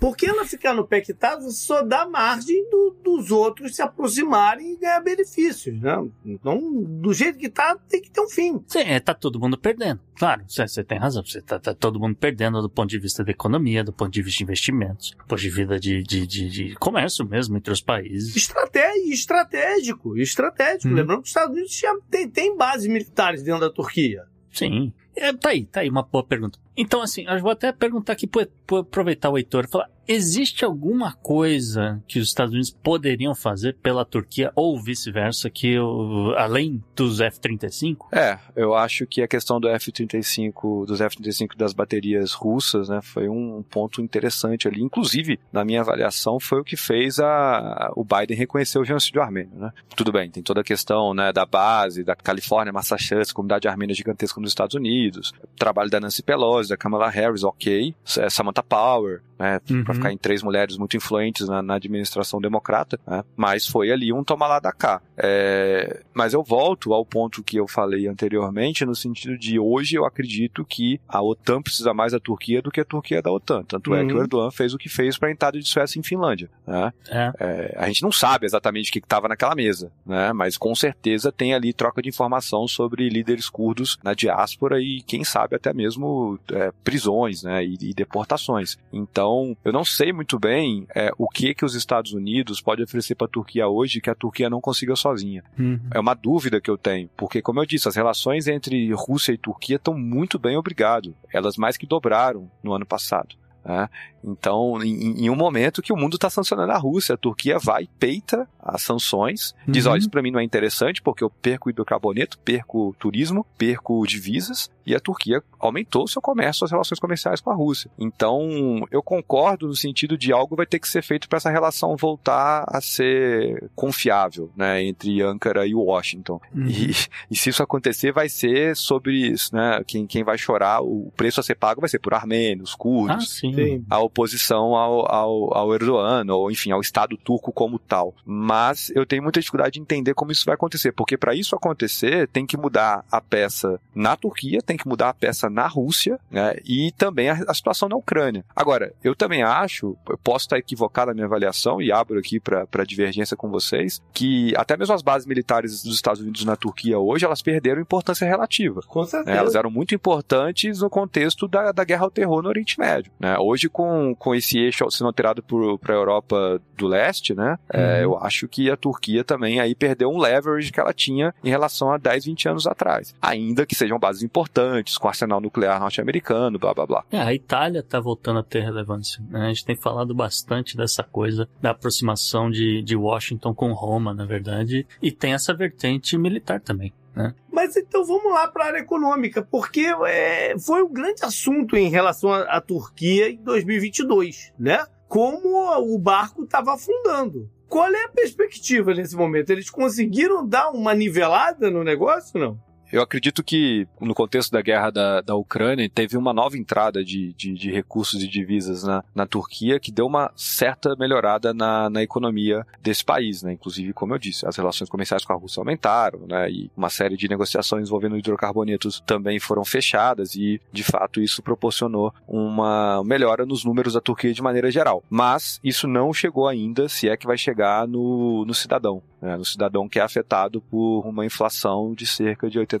Porque ela ficar no pé que tá, você só dá margem do- dos outros se aproximarem e ganhar benefícios. Né? Então, do jeito que tá, tem que ter um fim. sim, é, tá todo mundo perdendo. Claro, você tem razão. Você tá, tá todo mundo perdendo do ponto de vista da economia, do ponto de vista de investimentos, do ponto de vista de, de, de, de comércio mesmo entre os países. Estratégia, estratégico, estratégico. Hum. Lembrando que os Estados Unidos tem, tem bases militares dentro da Turquia. Sim. É, tá aí, tá aí uma boa pergunta. Então, assim, eu vou até perguntar aqui, pro- aproveitar o Heitor falar: existe alguma coisa que os Estados Unidos poderiam fazer pela Turquia ou vice-versa, que o- além dos F-35? É, eu acho que a questão do F-35, dos F-35 das baterias russas, né, foi um ponto interessante ali. Inclusive, na minha avaliação, foi o que fez a, o Biden reconhecer o genocídio armênio, né. Tudo bem, tem toda a questão, né, da base, da Califórnia, Massachusetts, comunidade armênia gigantesca nos Estados Unidos, o trabalho da Nancy Pelosi, da Kamala Harris, ok, é, Samantha Power, né, Uhum. pra ficar em três mulheres muito influentes na, na administração democrata, né, mas foi ali um toma lá da cá. É, mas eu volto ao ponto que eu falei anteriormente, no sentido de hoje eu acredito que a OTAN precisa mais da Turquia do que a Turquia da OTAN. Tanto é Uhum. que o Erdogan fez o que fez para a entrada de Suécia em Finlândia. Né? É. É, a gente não sabe exatamente o que estava naquela mesa, né? mas com certeza tem ali troca de informação sobre líderes curdos na diáspora e quem sabe até mesmo é, prisões né? e, e deportações. Então eu não sei muito bem é, o que que os Estados Unidos pode oferecer para a Turquia hoje que a Turquia não consiga sozinha. Uhum. É uma dúvida que eu tenho, porque, como eu disse, as relações entre Rússia e Turquia estão muito bem, obrigado. Elas mais que dobraram no ano passado. né? Então, em, em um momento que o mundo está sancionando a Rússia, a Turquia vai, peita as sanções, diz: Uhum. olha, isso para mim não é interessante, porque eu perco hidrocarboneto, perco turismo, perco divisas, e a Turquia aumentou o seu comércio, as relações comerciais com a Rússia. Então, eu concordo no sentido de algo vai ter que ser feito para essa relação voltar a ser confiável, né, entre Ankara e Washington. Uhum. E, e se isso acontecer, vai ser sobre isso, né, quem, quem vai chorar, o preço a ser pago vai ser por armênios, Ah, curdos, sim. Sim. a oposição ao, ao, ao Erdogan, ou enfim, ao Estado turco como tal. Mas eu tenho muita dificuldade de entender como isso vai acontecer, porque para isso acontecer, tem que mudar a peça na Turquia, tem que mudar a peça na Rússia, né, e também a, a situação na Ucrânia. Agora, eu também acho, eu posso estar equivocado na minha avaliação, e abro aqui para divergência com vocês, que até mesmo as bases militares dos Estados Unidos na Turquia hoje, elas perderam importância relativa. Com né? certeza. Elas eram muito importantes no contexto da, da guerra ao terror no Oriente Médio. né? Hoje, com, com esse eixo sendo alterado para a Europa do Leste, né? é, eu acho que a Turquia também aí perdeu um leverage que ela tinha em relação a 10, 20 anos atrás. Ainda que sejam bases importantes, com arsenal nuclear norte-americano, blá blá blá. É, a Itália está voltando a ter relevância. né? A gente tem falado bastante dessa coisa da aproximação de, de Washington com Roma, na verdade, e tem essa vertente militar também. Né? Mas então vamos lá para a área econômica, porque é, foi um grande assunto em relação à, Turquia em 2022, né? Como o barco estava afundando. Qual é a perspectiva nesse momento? Eles conseguiram dar uma nivelada no negócio, não? Eu acredito que, no contexto da guerra da, da Ucrânia, teve uma nova entrada de, de, de recursos e divisas na, na Turquia que deu uma certa melhorada na, na economia desse país, né? Inclusive, como eu disse, as relações comerciais com a Rússia aumentaram, né? E uma série de negociações envolvendo hidrocarbonetos também foram fechadas e, de fato, isso proporcionou uma melhora nos números da Turquia de maneira geral. Mas isso não chegou ainda, se é que vai chegar no, no cidadão né, no cidadão que é afetado por uma inflação de cerca de 80%.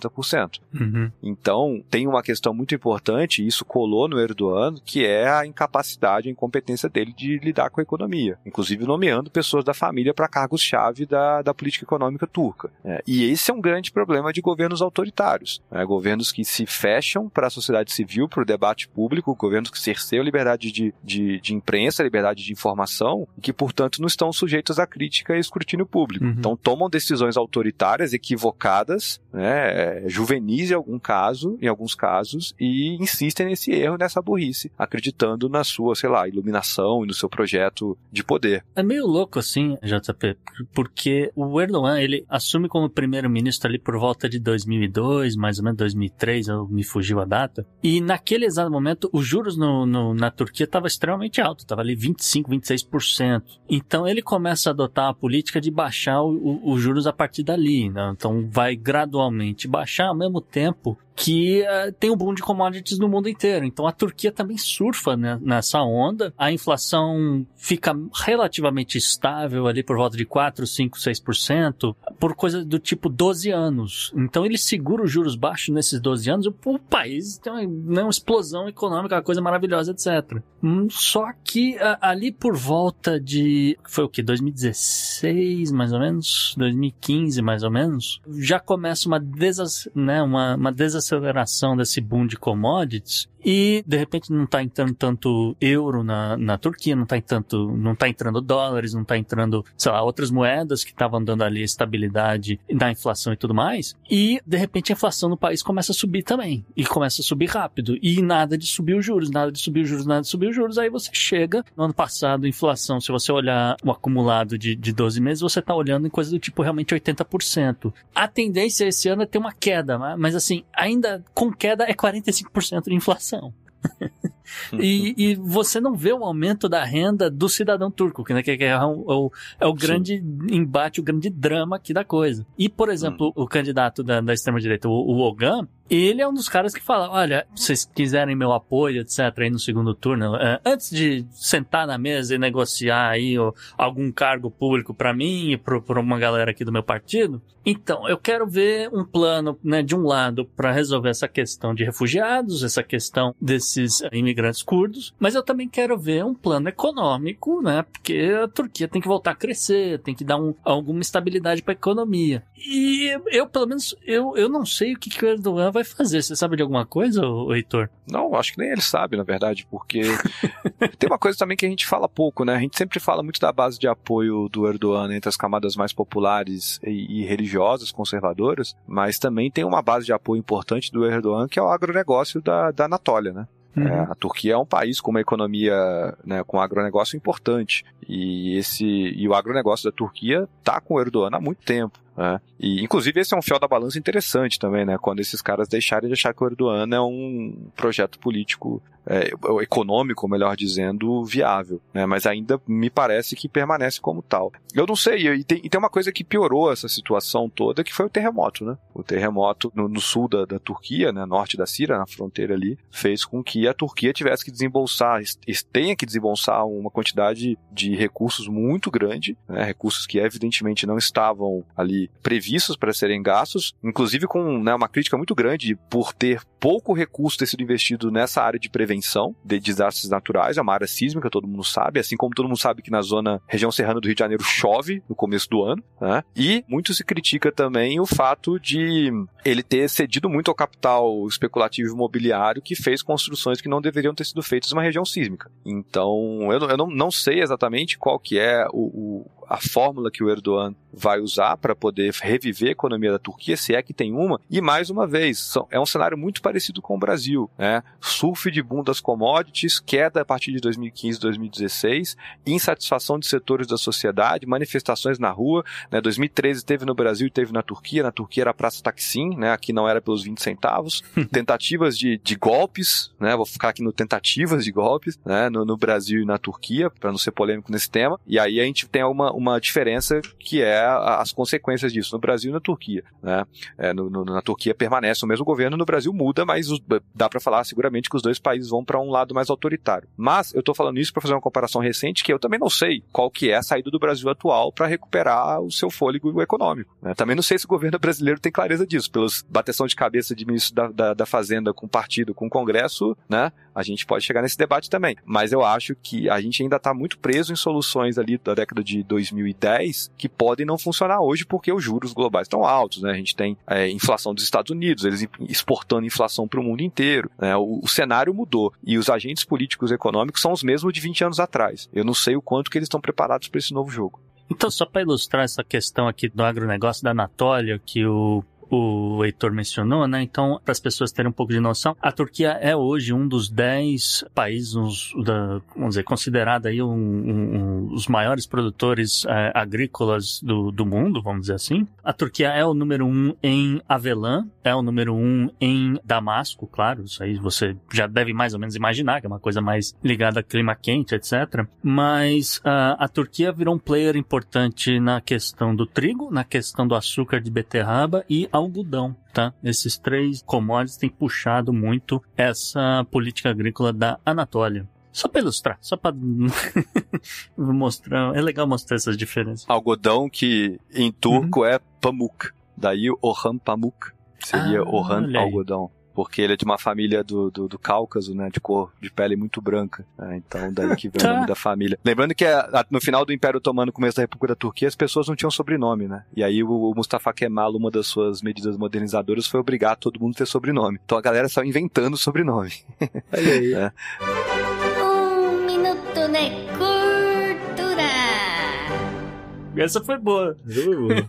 Uhum. Então, tem uma questão muito importante, e isso colou no Erdogan, que é a incapacidade, a incompetência dele de lidar com a economia, inclusive nomeando pessoas da família para cargos-chave da, da política econômica turca. É, e esse é um grande problema de governos autoritários, né, governos que se fecham para a sociedade civil, para o debate público, governos que cerceiam a liberdade de, de, de imprensa, a liberdade de informação, e que, portanto, não estão sujeitos à crítica e escrutínio público. Uhum. Então tomam decisões autoritárias, equivocadas, né, juvenis em algum caso, em alguns casos, e insistem nesse erro, nessa burrice, acreditando na sua, sei lá, iluminação e no seu projeto de poder. É meio louco assim, JP, porque o Erdogan, ele assume como primeiro-ministro ali por volta de 2002, mais ou menos 2003, eu me fugiu a data, e naquele exato momento os juros no, no, na Turquia estavam extremamente altos, estava ali 25, 26%. Então ele começa a adotar a política de baixar os juros a partir dali, né? Então vai gradualmente baixar ao mesmo tempo que uh, tem um boom de commodities no mundo inteiro. Então a Turquia também surfa né, nessa onda. A inflação fica relativamente estável ali por volta de 4, 5, 6%, por coisa do tipo 12 anos. Então ele segura os juros baixos nesses 12 anos, o, o país tem uma, né, uma, explosão econômica, uma coisa maravilhosa, etc. Hum, só que uh, ali por volta de. Foi o que? 2016, mais ou menos? 2015, mais ou menos? Já começa uma, desas, né, uma, uma desaceleração desse boom de commodities e de repente não está entrando tanto euro na, na Turquia, não está tanto, não tá entrando dólares, não está entrando, sei lá, outras moedas que estavam dando ali estabilidade na inflação e tudo mais. E de repente a inflação no país começa a subir também e começa a subir rápido e nada de subir os juros, nada de subir os juros, nada de subir os juros. Aí você chega no ano passado, inflação, se você olhar o acumulado de, de 12 meses, você está olhando em coisa do tipo realmente 80%. A tendência esse ano é ter uma queda, mas assim, ainda com queda é 45% de inflação. E, e, você não vê o aumento da renda do cidadão turco, que, né, que é, o, é o grande Sim. embate, o grande drama aqui da coisa. E, por exemplo, hum. o candidato da, da extrema-direita, o, o Ogan, ele é um dos caras que fala: olha, se vocês quiserem meu apoio, etc., aí no segundo turno, é, antes de sentar na mesa e negociar aí algum cargo público para mim e para uma galera aqui do meu partido, então eu quero ver um plano, né, de um lado, para resolver essa questão de refugiados, essa questão desses imigrantes curdos, mas eu também quero ver um plano econômico, né, porque a Turquia tem que voltar a crescer, tem que dar um, alguma estabilidade para a economia. E eu, pelo menos, eu, eu não sei o que, que o Erdogan vai fazer. Você sabe de alguma coisa, Heitor? Não, acho que nem ele sabe, na verdade, porque tem uma coisa também que a gente fala pouco, né? A gente sempre fala muito da base de apoio do Erdogan entre as camadas mais populares e, e religiosas, conservadoras, mas também tem uma base de apoio importante do Erdogan que é o agronegócio da, da Anatólia, né? Uhum. É, a Turquia é um país com uma economia, né, com um agronegócio importante. E esse e o agronegócio da Turquia está com o Erdogan há muito tempo. Né? E, inclusive, esse é um fiel da balança interessante também, né? Quando esses caras deixarem de achar que o Erdogan é um projeto político é, econômico, melhor dizendo, viável, né? Mas ainda me parece que permanece como tal. Eu não sei, e tem, e tem uma coisa que piorou essa situação toda, que foi o terremoto, né? O terremoto no, no sul da, da, Turquia, né? Norte da Síria, na fronteira ali, fez com que a Turquia tivesse que desembolsar, tenha que desembolsar uma quantidade de recursos muito grande, né? Recursos que evidentemente não estavam ali previstos para serem gastos, inclusive com né, uma crítica muito grande por ter pouco recurso ter sido investido nessa área de prevenção de desastres naturais, é uma área sísmica, todo mundo sabe, assim como todo mundo sabe que na zona região serrana do Rio de Janeiro chove no começo do ano, né? E muito se critica também o fato de ele ter cedido muito ao capital especulativo imobiliário que fez construções que não deveriam ter sido feitas numa região sísmica. Então, eu, eu não, não sei exatamente qual que é o, o a fórmula que o Erdogan vai usar para poder reviver a economia da Turquia, se é que tem uma. E mais uma vez, são, é um cenário muito parecido com o Brasil, né? Surf de boom das commodities, queda a partir de 2015, 2016, insatisfação de setores da sociedade, manifestações na rua. Né? 2013 teve no Brasil e teve na Turquia. Na Turquia era a Praça Taksim, né? Aqui não era pelos 20 centavos. Tentativas de, de golpes, né? Vou ficar aqui no tentativas de golpes, né? No, no Brasil e na Turquia, para não ser polêmico nesse tema. E aí a gente tem uma, uma diferença que é as consequências disso no Brasil e na Turquia, né? É, no, no, na Turquia permanece o mesmo governo, no Brasil muda, mas os, dá para falar seguramente que os dois países vão para um lado mais autoritário. Mas eu tô falando isso para fazer uma comparação recente que eu também não sei qual que é a saída do Brasil atual para recuperar o seu fôlego econômico. Né? Também não sei se o governo brasileiro tem clareza disso. Pelos bateção de cabeça de ministro da, da, da Fazenda com o partido, com o Congresso, né? A gente pode chegar nesse debate também. Mas eu acho que a gente ainda está muito preso em soluções ali da década de 2010 que podem não funcionar hoje porque os juros globais estão altos, né? A gente tem é, inflação dos Estados Unidos, eles exportando inflação para o mundo inteiro. Né? O, o cenário mudou e os agentes políticos e econômicos são os mesmos de 20 anos atrás. Eu não sei o quanto que eles estão preparados para esse novo jogo. Então, só para ilustrar essa questão aqui do agronegócio da Anatólia, que o o Heitor mencionou, né? Então, para as pessoas terem um pouco de noção, a Turquia é hoje um dos dez países, uns, da, vamos dizer, considerado aí um, um, um, os maiores produtores é, agrícolas do, do mundo, vamos dizer assim. A Turquia é o número um em avelã, é o número um em Damasco, claro, isso aí você já deve mais ou menos imaginar, que é uma coisa mais ligada a clima quente, etc. Mas uh, a Turquia virou um player importante na questão do trigo, na questão do açúcar de beterraba e algodão, tá? Esses três commodities têm puxado muito essa política agrícola da Anatólia. Só para ilustrar, só para mostrar. É legal mostrar essas diferenças. Algodão que em turco uhum. é pamuk. Daí Orhan Pamuk seria ah, Orhan algodão porque ele é de uma família do, do, do Cáucaso, né, de cor de pele muito branca. Né, então, daí que vem tá. o nome da família. Lembrando que a, no final do Império Otomano, começo da República da Turquia, as pessoas não tinham sobrenome, né? E aí o, o Mustafa Kemal, uma das suas medidas modernizadoras, foi obrigar todo mundo a ter sobrenome. Então a galera saiu inventando sobrenome. Olha aí. é. Um minuto cultura. Essa foi boa. Essa foi boa.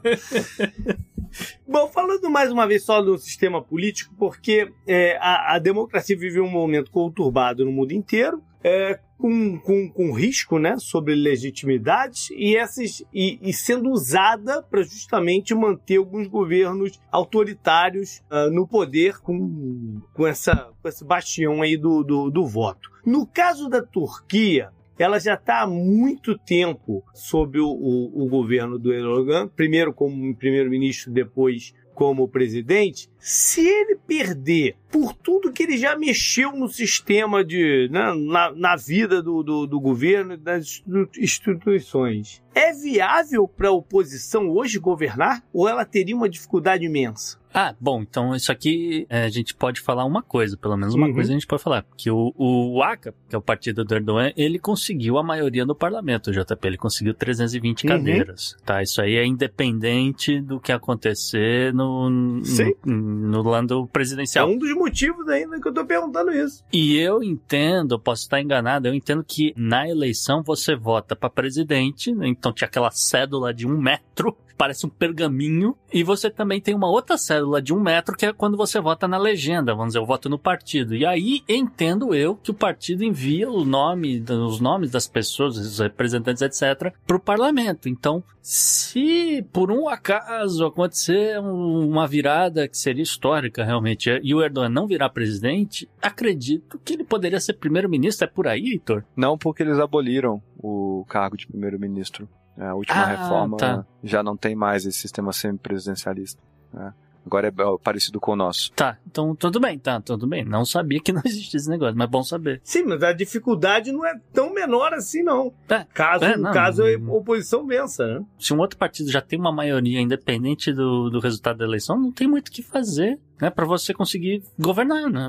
Bom, falando mais uma vez só do sistema político, porque é, a, a, democracia vive um momento conturbado no mundo inteiro, é, com, com, com risco né, sobre legitimidade e, essas, e, e sendo usada para justamente manter alguns governos autoritários uh, no poder com, com, essa, com esse bastião aí do, do, do voto. No caso da Turquia, ela já está há muito tempo sob o, o, o governo do Erdogan, primeiro como primeiro-ministro, depois como presidente, se ele perder por tudo que ele já mexeu no sistema de. Né, na, na vida do, do, do governo e das instituições, é viável para a oposição hoje governar ou ela teria uma dificuldade imensa? Ah, bom, então isso aqui é, a gente pode falar uma coisa, pelo menos uma uhum. coisa a gente pode falar. Que o, o ACA, que é o partido do Erdogan, ele conseguiu a maioria no parlamento, o JP, ele conseguiu 320 uhum. cadeiras, tá? Isso aí é independente do que acontecer no, no, no, lado presidencial. É um dos motivos ainda que eu tô perguntando isso. E eu entendo, posso estar enganado, eu entendo que na eleição você vota para presidente, né? Então tinha aquela cédula de um metro parece um pergaminho. E você também tem uma outra célula de um metro, que é quando você vota na legenda, vamos dizer, eu voto no partido. E aí entendo eu que o partido envia o nome, os nomes das pessoas, os representantes, etc., para o parlamento. Então, se por um acaso acontecer uma virada que seria histórica realmente, e o Erdogan não virar presidente, acredito que ele poderia ser primeiro-ministro. É por aí, Heitor? Não, porque eles aboliram o cargo de primeiro-ministro. A última ah, reforma tá. já não tem mais esse sistema semipresidencialista. Né? Agora é parecido com o nosso. Tá, então tudo bem, tá, tudo bem. Não sabia que não existia esse negócio, mas é bom saber. Sim, mas a dificuldade não é tão menor assim, não. É, caso, é, não, caso a oposição vença, né? Se um outro partido já tem uma maioria independente do, do resultado da eleição, não tem muito o que fazer né, para você conseguir governar, né?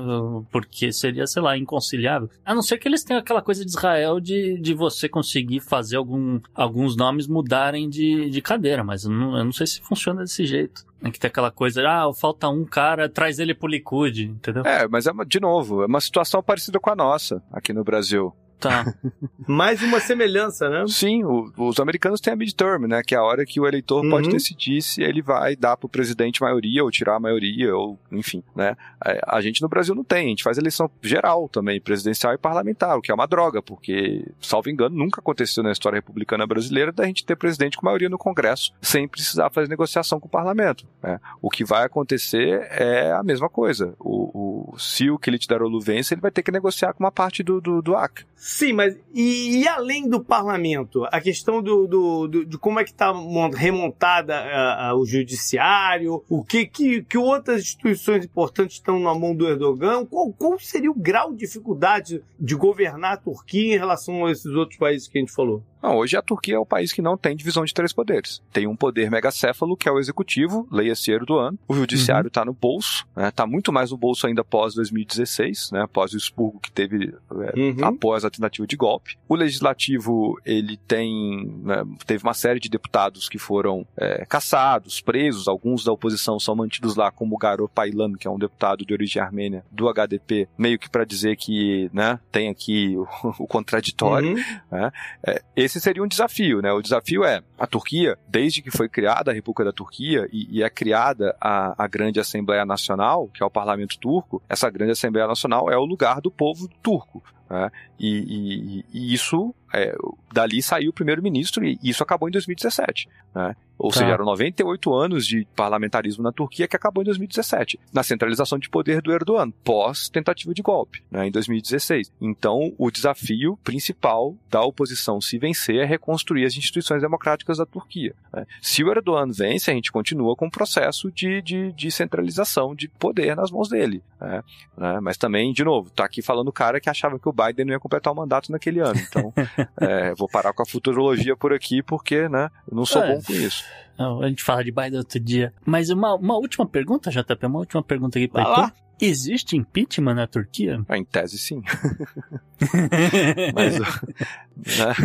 Porque seria, sei lá, inconciliável. A não ser que eles tenham aquela coisa de Israel de, de você conseguir fazer algum, alguns nomes mudarem de, de cadeira, mas eu não, eu não sei se funciona desse jeito. Tem que ter aquela coisa, ah, falta um cara, traz ele pro Likud, entendeu? É, mas é, de novo, é uma situação parecida com a nossa aqui no Brasil. Tá. Mais uma semelhança, né? Sim, o- os americanos têm a midterm, né? Que é a hora que o eleitor Uhum. pode decidir se ele vai dar pro presidente maioria ou tirar a maioria, ou enfim, né? É, A gente no Brasil não tem, a gente faz eleição geral também, presidencial e parlamentar, o que é uma droga, porque, salvo engano, nunca aconteceu na história republicana brasileira da gente ter presidente com maioria no Congresso sem precisar fazer negociação com o parlamento. né? O que vai acontecer é a mesma coisa. O, o, se o Kilit Darolu vence, ele vai ter que negociar com uma parte do, do, do Acre. Sim, mas e, e além do parlamento, a questão do, do- do- de como é que está remontada ah, ah, o judiciário, o que, que, que outras instituições importantes estão na mão do Erdogan, qual, qual seria o grau de dificuldade de governar a Turquia em relação a esses outros países que a gente falou? Não, hoje a Turquia é o país que não tem divisão de três poderes. Tem um poder megacéfalo, que é o executivo, leia-se Erdogan. O judiciário está no bolso, está muito mais no bolso ainda após 2016, né, após o expurgo que teve é, Uhum. após a tentativa de golpe. O legislativo ele tem né, teve uma série de deputados que foram é, caçados, presos. Alguns da oposição são mantidos lá, como o Garo Paylan, que é um deputado de origem armênia do HDP, meio que para dizer que né, tem aqui o, o contraditório. Uhum. É, esse seria um desafio, né? O desafio é a Turquia, desde que foi criada a República da Turquia e, e é criada a, a Grande Assembleia Nacional, que é o Parlamento Turco, essa Grande Assembleia Nacional é o lugar do povo turco. né? E, e- e isso, é, dali saiu o primeiro-ministro e isso acabou em 2017. né? Ou Tá. seja, eram 98 anos de parlamentarismo na Turquia que acabou em 2017, na centralização de poder do Erdogan, pós tentativa de golpe, né, em 2016. Então, o desafio principal da oposição se vencer é reconstruir as instituições democráticas da Turquia. né. Se o Erdogan vence, a gente continua com o processo de, de, de centralização de poder nas mãos dele. né, né. Mas também, de novo, tá aqui falando o cara que achava que o Biden não ia completar o mandato naquele ano. Então, é, vou parar com a futurologia por aqui, porque né, não sou É. bom com isso. Não, a gente fala de Biden outro dia. Mas uma, uma última pergunta, JP, uma última pergunta aqui pra lá. Existe impeachment na Turquia? Ah, Em tese, sim. Mas, né?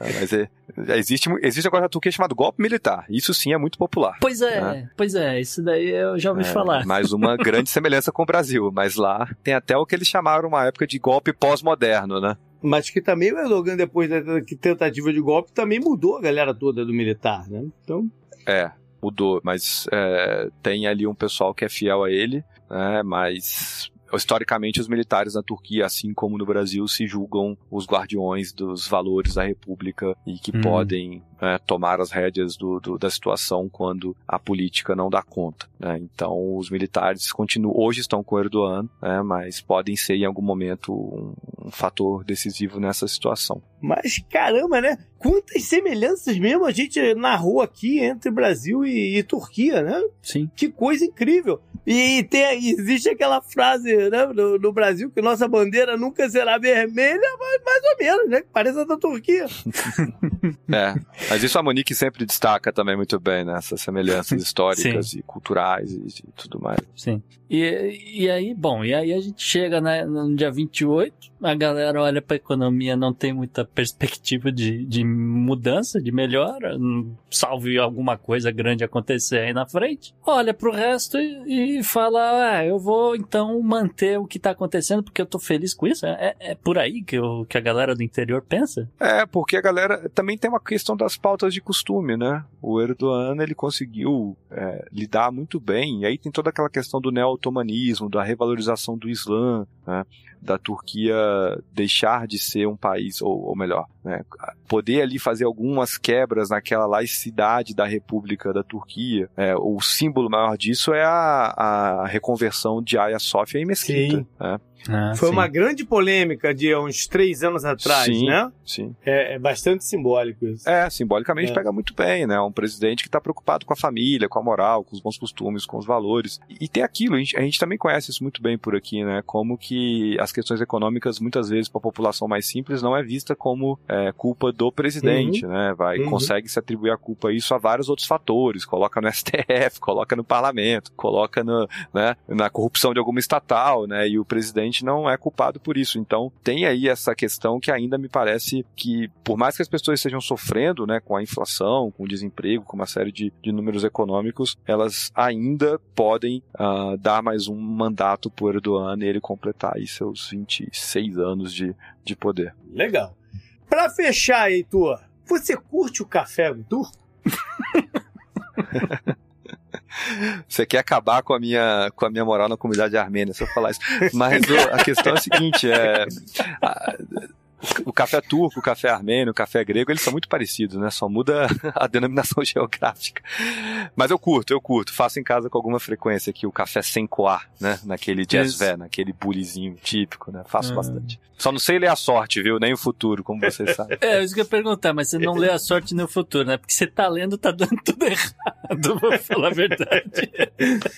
Mas é, existe, existe agora na Turquia chamado golpe militar. Isso sim é muito popular. Pois é, pois é, isso daí eu já ouvi É, falar. Mais uma grande semelhança com o Brasil. Mas lá tem até o que eles chamaram uma época de golpe pós-moderno, né? Mas que também o Erdogan, depois da tentativa de golpe, também mudou a galera toda do militar, né? Então, É, mudou. Mas é, tem ali um pessoal que é fiel a ele, né? Mas historicamente os militares na Turquia, assim como no Brasil, se julgam os guardiões dos valores da República e que Hum. podem né, tomar as rédeas do- do- da situação quando a política não dá conta. né. Então os militares continuam, hoje estão com o Erdogan, né, mas podem ser em algum momento um, um fator decisivo nessa situação. Mas caramba, né? Quantas semelhanças mesmo a gente narrou aqui entre Brasil e, e Turquia, né? Sim. Que coisa incrível. E tem, existe aquela frase né, no, no Brasil que nossa bandeira nunca será vermelha, mas mais ou menos, né? Que parece a da Turquia. É, mas isso a Monique sempre destaca também muito bem, né? Essas semelhanças históricas e culturais e, e tudo mais. Sim. E, e aí, bom, e aí a gente chega né, no dia 28, a galera olha pra economia, não tem muita perspectiva de, de mudança, de melhora, hum, salve alguma coisa grande acontecer aí na frente. Olha pro resto e, e fala, ah, eu vou então manter o que tá acontecendo porque eu tô feliz com isso. É, é por aí que, eu, que a galera do interior pensa? É, porque a galera também tem uma questão das pautas de costume, né? O Erdogan, ele conseguiu é, lidar muito bem, e aí tem toda aquela questão do neo-otomanismo, da revalorização do Islã, né? Da Turquia deixar de ser um país, ou, ou melhor, né? poder ali fazer algumas quebras naquela laicidade da República da Turquia. É, o símbolo maior disso é a, a reconversão de Hagia Sofia em Mesquita. Sim. né? Ah, Foi sim. uma grande polêmica de uns três anos atrás, Sim. né? Sim. É, é bastante simbólico isso. É, simbolicamente É. pega muito bem, né? Um presidente que está preocupado com a família, com a moral, com os bons costumes, com os valores. E, e tem aquilo, a gente, a gente também conhece isso muito bem por aqui, né? Como que as questões econômicas, muitas vezes, para a população mais simples, não é vista como é, culpa do presidente, né? Vai, Uhum. consegue se atribuir a culpa a isso a vários outros fatores. Coloca no STF, coloca no parlamento, coloca no, né, na corrupção de alguma estatal, né? E o presidente não é culpado por isso. Então, tem aí essa questão que ainda me parece que, por mais que as pessoas estejam sofrendo, né, com a inflação, com o desemprego, com uma série de, de números econômicos, elas ainda podem ah, dar mais um mandato por Erdogan e ele completar aí seus seus 26 anos de, de poder. Legal. Pra fechar, Heitor, você curte o café turco? Você quer acabar com a minha, com a minha moral na comunidade armênia, se eu falar isso. Mas o- a questão é a seguinte, é, a- o café turco, o café armênio, o café grego, eles são muito parecidos, né? Só muda a denominação geográfica. Mas eu curto, eu curto. Faço em casa com alguma frequência aqui o café sem coar, né? Naquele jazz van, naquele bulizinho típico, né? Faço Ah. bastante. Só não sei ler a sorte, viu? Nem o futuro, como vocês sabem. É, isso que eu ia perguntar, mas você não lê a sorte no futuro, né? Porque você tá lendo, tá dando tudo errado, vou falar a verdade.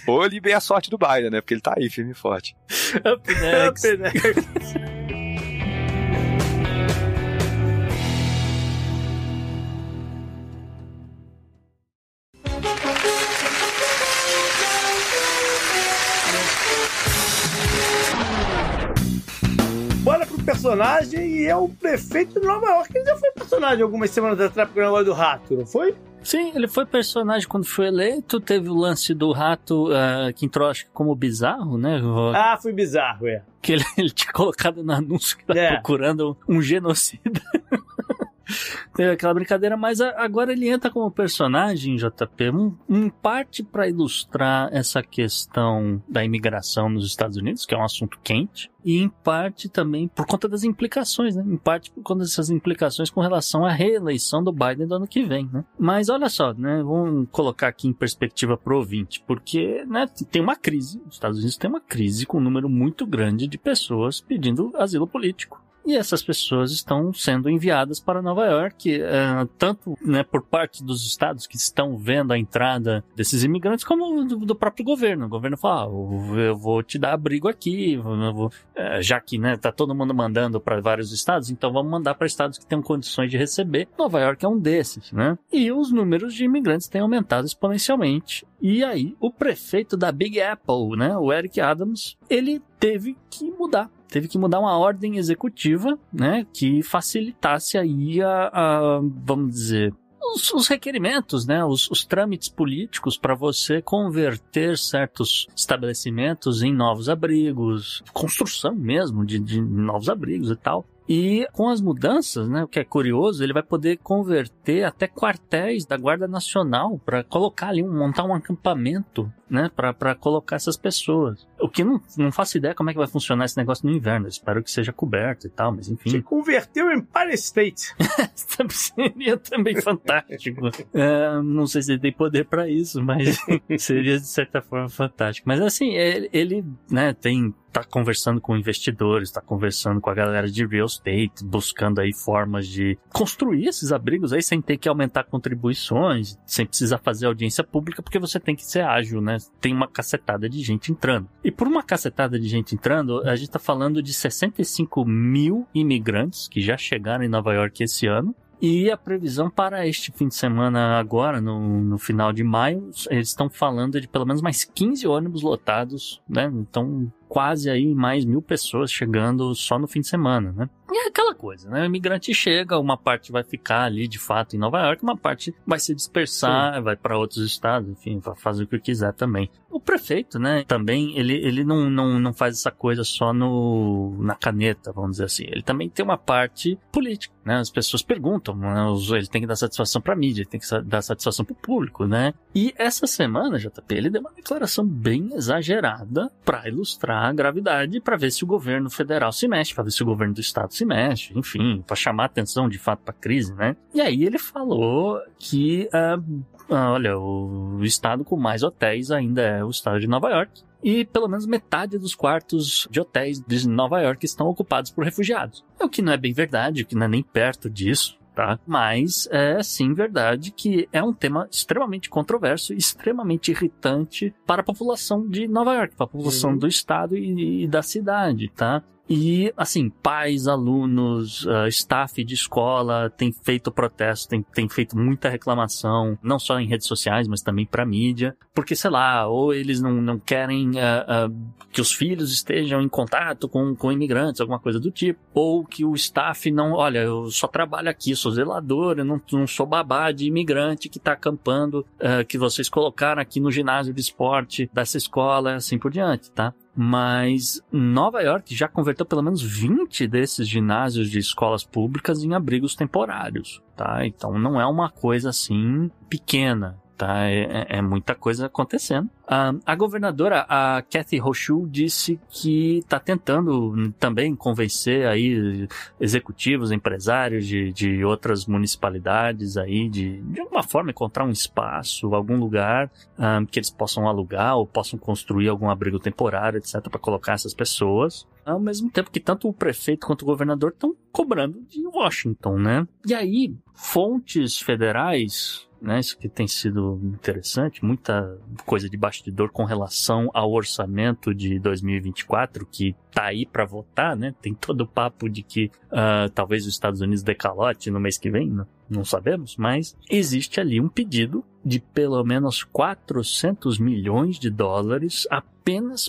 Ou eu li bem a sorte do Biden, né? Porque ele tá aí, firme e forte. Up next. Bora pro personagem e é o prefeito de Nova York. Ele já foi personagem algumas semanas atrás pro negócio do rato, não foi? Sim, ele foi personagem quando foi eleito, teve o lance do rato ah, que entrou, acho que como bizarro, né? Ah, foi bizarro, é. Que ele, ele tinha colocado no anúncio que tava É. procurando um genocida. Teve aquela brincadeira, mas agora ele entra como personagem, JP, um, em parte para ilustrar essa questão da imigração nos Estados Unidos, que é um assunto quente, e em parte também por conta das implicações, né? Em parte por conta dessas implicações com relação à reeleição do Biden do ano que vem, né? Mas olha só, né? Vamos colocar aqui em perspectiva pro ouvinte, porque, né, tem uma crise, os Estados Unidos tem uma crise com um número muito grande de pessoas pedindo asilo político. E essas pessoas estão sendo enviadas para Nova York, eh, tanto né, por parte dos estados que estão vendo a entrada desses imigrantes, como do, do próprio governo. O governo fala: ah, eu- vou te dar abrigo aqui, vou- eh, já que né, tá todo mundo mandando para vários estados, então vamos mandar para estados que tenham condições de receber. Nova York é um desses, né? E os números de imigrantes têm aumentado exponencialmente. E aí, o prefeito da Big Apple, né, o Eric Adams, ele teve que mudar. Teve que mudar uma ordem executiva, né, que facilitasse aí a, a, vamos dizer, os, os requerimentos, né, os, os trâmites políticos para você converter certos estabelecimentos em novos abrigos, construção mesmo de, de novos abrigos e tal. E com as mudanças, né, o que é curioso, ele vai poder converter até quartéis da Guarda Nacional para colocar ali, um, montar um acampamento, né, para colocar essas pessoas. O que não, não faço ideia como é que vai funcionar esse negócio no inverno. Eu espero que seja coberto e tal, mas Se enfim. converteu em Empire State. seria também fantástico. É, não sei se ele tem poder para isso, mas seria de certa forma fantástico. Mas assim, ele, ele né, tem tá conversando com investidores, tá conversando com a galera de real estate, buscando aí formas de construir esses abrigos aí sem ter que aumentar contribuições, sem precisar fazer audiência pública, porque você tem que ser ágil, né? Tem uma cacetada de gente entrando. E por uma cacetada de gente entrando, a gente tá falando de 65 mil imigrantes que já chegaram em Nova York esse ano. E a previsão para este fim de semana agora, no, no final de maio, eles estão falando de pelo menos mais 15 ônibus lotados, né? Então, quase aí mais mil pessoas chegando só no fim de semana, né? E é aquela coisa, né? O imigrante chega, uma parte vai ficar ali de fato em Nova York, uma parte vai se dispersar, vai para outros estados, enfim, vai fazer o que quiser também. O prefeito, né, também, ele, ele não, não, não faz essa coisa só no, na caneta, vamos dizer assim. Ele também tem uma parte política, né? As pessoas perguntam, né? Ele tem que dar satisfação pra mídia, ele tem que dar satisfação pro público, né? E essa semana, JP, ele deu uma declaração bem exagerada pra ilustrar a gravidade, pra ver se o governo federal se mexe, pra ver se o governo do estado se mexe, enfim, pra chamar atenção de fato pra crise, né? E aí ele falou que, ah, ah, olha, o estado com mais hotéis ainda é o estado de Nova York. E pelo menos metade dos quartos de hotéis de Nova York estão ocupados por refugiados. O que não é bem verdade, o que não é nem perto disso, tá? Mas é sim verdade que é um tema extremamente controverso, extremamente irritante para a população de Nova York, para a população Uhum. do estado e, e da cidade, tá? E, assim, pais, alunos, ah, staff de escola tem feito protesto, tem, tem feito muita reclamação, não só em redes sociais, mas também para mídia, porque, sei lá, ou eles não, não querem ah, ah, que os filhos estejam em contato com, com imigrantes, alguma coisa do tipo, ou que o staff não, olha, eu só trabalho aqui, sou zelador, eu não, não sou babá de imigrante que tá acampando, que vocês colocaram aqui no ginásio de esporte dessa escola, assim por diante, tá? Mas Nova York já converteu pelo menos 20 desses ginásios de escolas públicas em abrigos temporários, tá? Então não é uma coisa assim pequena tá? É, é, muita coisa acontecendo. a governadora, a Kathy Hochul, disse que está tentando também convencer aí executivos, empresários de, de outras municipalidades aí de, de alguma forma encontrar um espaço, algum lugar um, que eles possam alugar ou possam construir algum abrigo temporário, etc, para colocar essas pessoas ao mesmo tempo que tanto o prefeito quanto o governador estão cobrando de Washington, né? E aí, fontes federais né? Isso que tem sido interessante, muita coisa de bastidor com relação ao orçamento de 2024 que tá aí para votar, né? Tem todo o papo de que uh, talvez os Estados Unidos decalote no mês que vem, né? não sabemos, mas existe ali um pedido de pelo menos 400 milhões de dólares apenas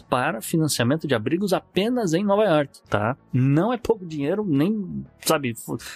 para financiamento de abrigos apenas em Nova York, tá? Não é pouco dinheiro, nem, sabe,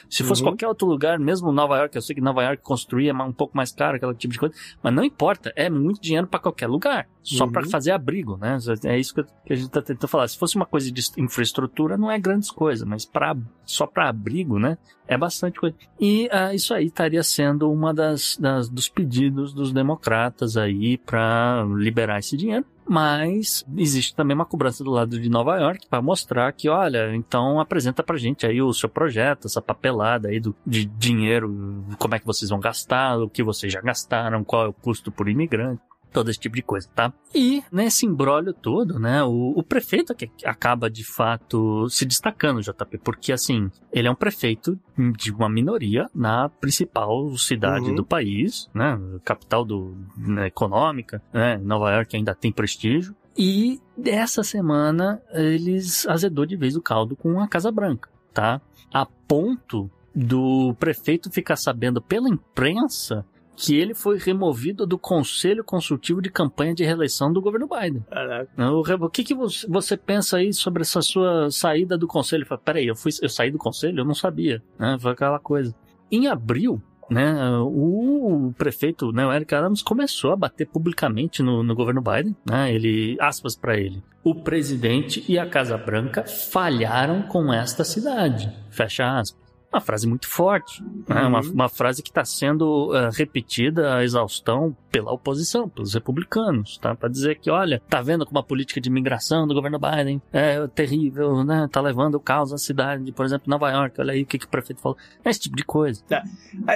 se fosse uhum. qualquer outro lugar, mesmo Nova York, eu sei que Nova York construía um pouco mais caro, aquele tipo de coisa, mas não importa, é muito dinheiro para qualquer lugar, só uhum. para fazer abrigo, né? É isso que a gente tá tentando falar. Se fosse uma coisa de infraestrutura, não é grandes coisas, mas para só para abrigo, né? É bastante coisa. E uh, isso aí estaria sendo uma das, das dos pedidos dos democratas aí para liberar esse dinheiro. Mas existe também uma cobrança do lado de Nova York para mostrar que, olha, então apresenta pra gente aí o seu projeto, essa papelada aí do, de dinheiro, como é que vocês vão gastar, o que vocês já gastaram, qual é o custo por imigrante todo esse tipo de coisa, tá? E nesse embrólio todo, né, o, o prefeito que acaba de fato se destacando, JP, porque assim, ele é um prefeito de uma minoria na principal cidade uhum. do país, né, capital do, né, econômica, né, Nova York ainda tem prestígio. E essa semana eles azedou de vez o caldo com a Casa Branca, tá? A ponto do prefeito ficar sabendo pela imprensa que ele foi removido do Conselho Consultivo de Campanha de Reeleição do governo Biden. Caraca. O, que, que você pensa aí sobre essa sua saída do Conselho? Fala, peraí, eu, fui, eu saí do Conselho? Eu não sabia. Né? Foi aquela coisa. Em abril, né, o prefeito, né, o Eric Adams, começou a bater publicamente no, no governo Biden. Né? Ele, aspas para ele, o presidente e a Casa Branca falharam com esta cidade. Fecha aspas uma frase muito forte, né? uma, uhum. uma, frase que está sendo uh, repetida a exaustão pela oposição, pelos republicanos, tá? Para dizer que, olha, tá vendo como a política de imigração do governo Biden é terrível, né? Tá levando o caos à cidade, por exemplo, Nova York, olha aí o que, que o prefeito falou. É esse tipo de coisa. Tá.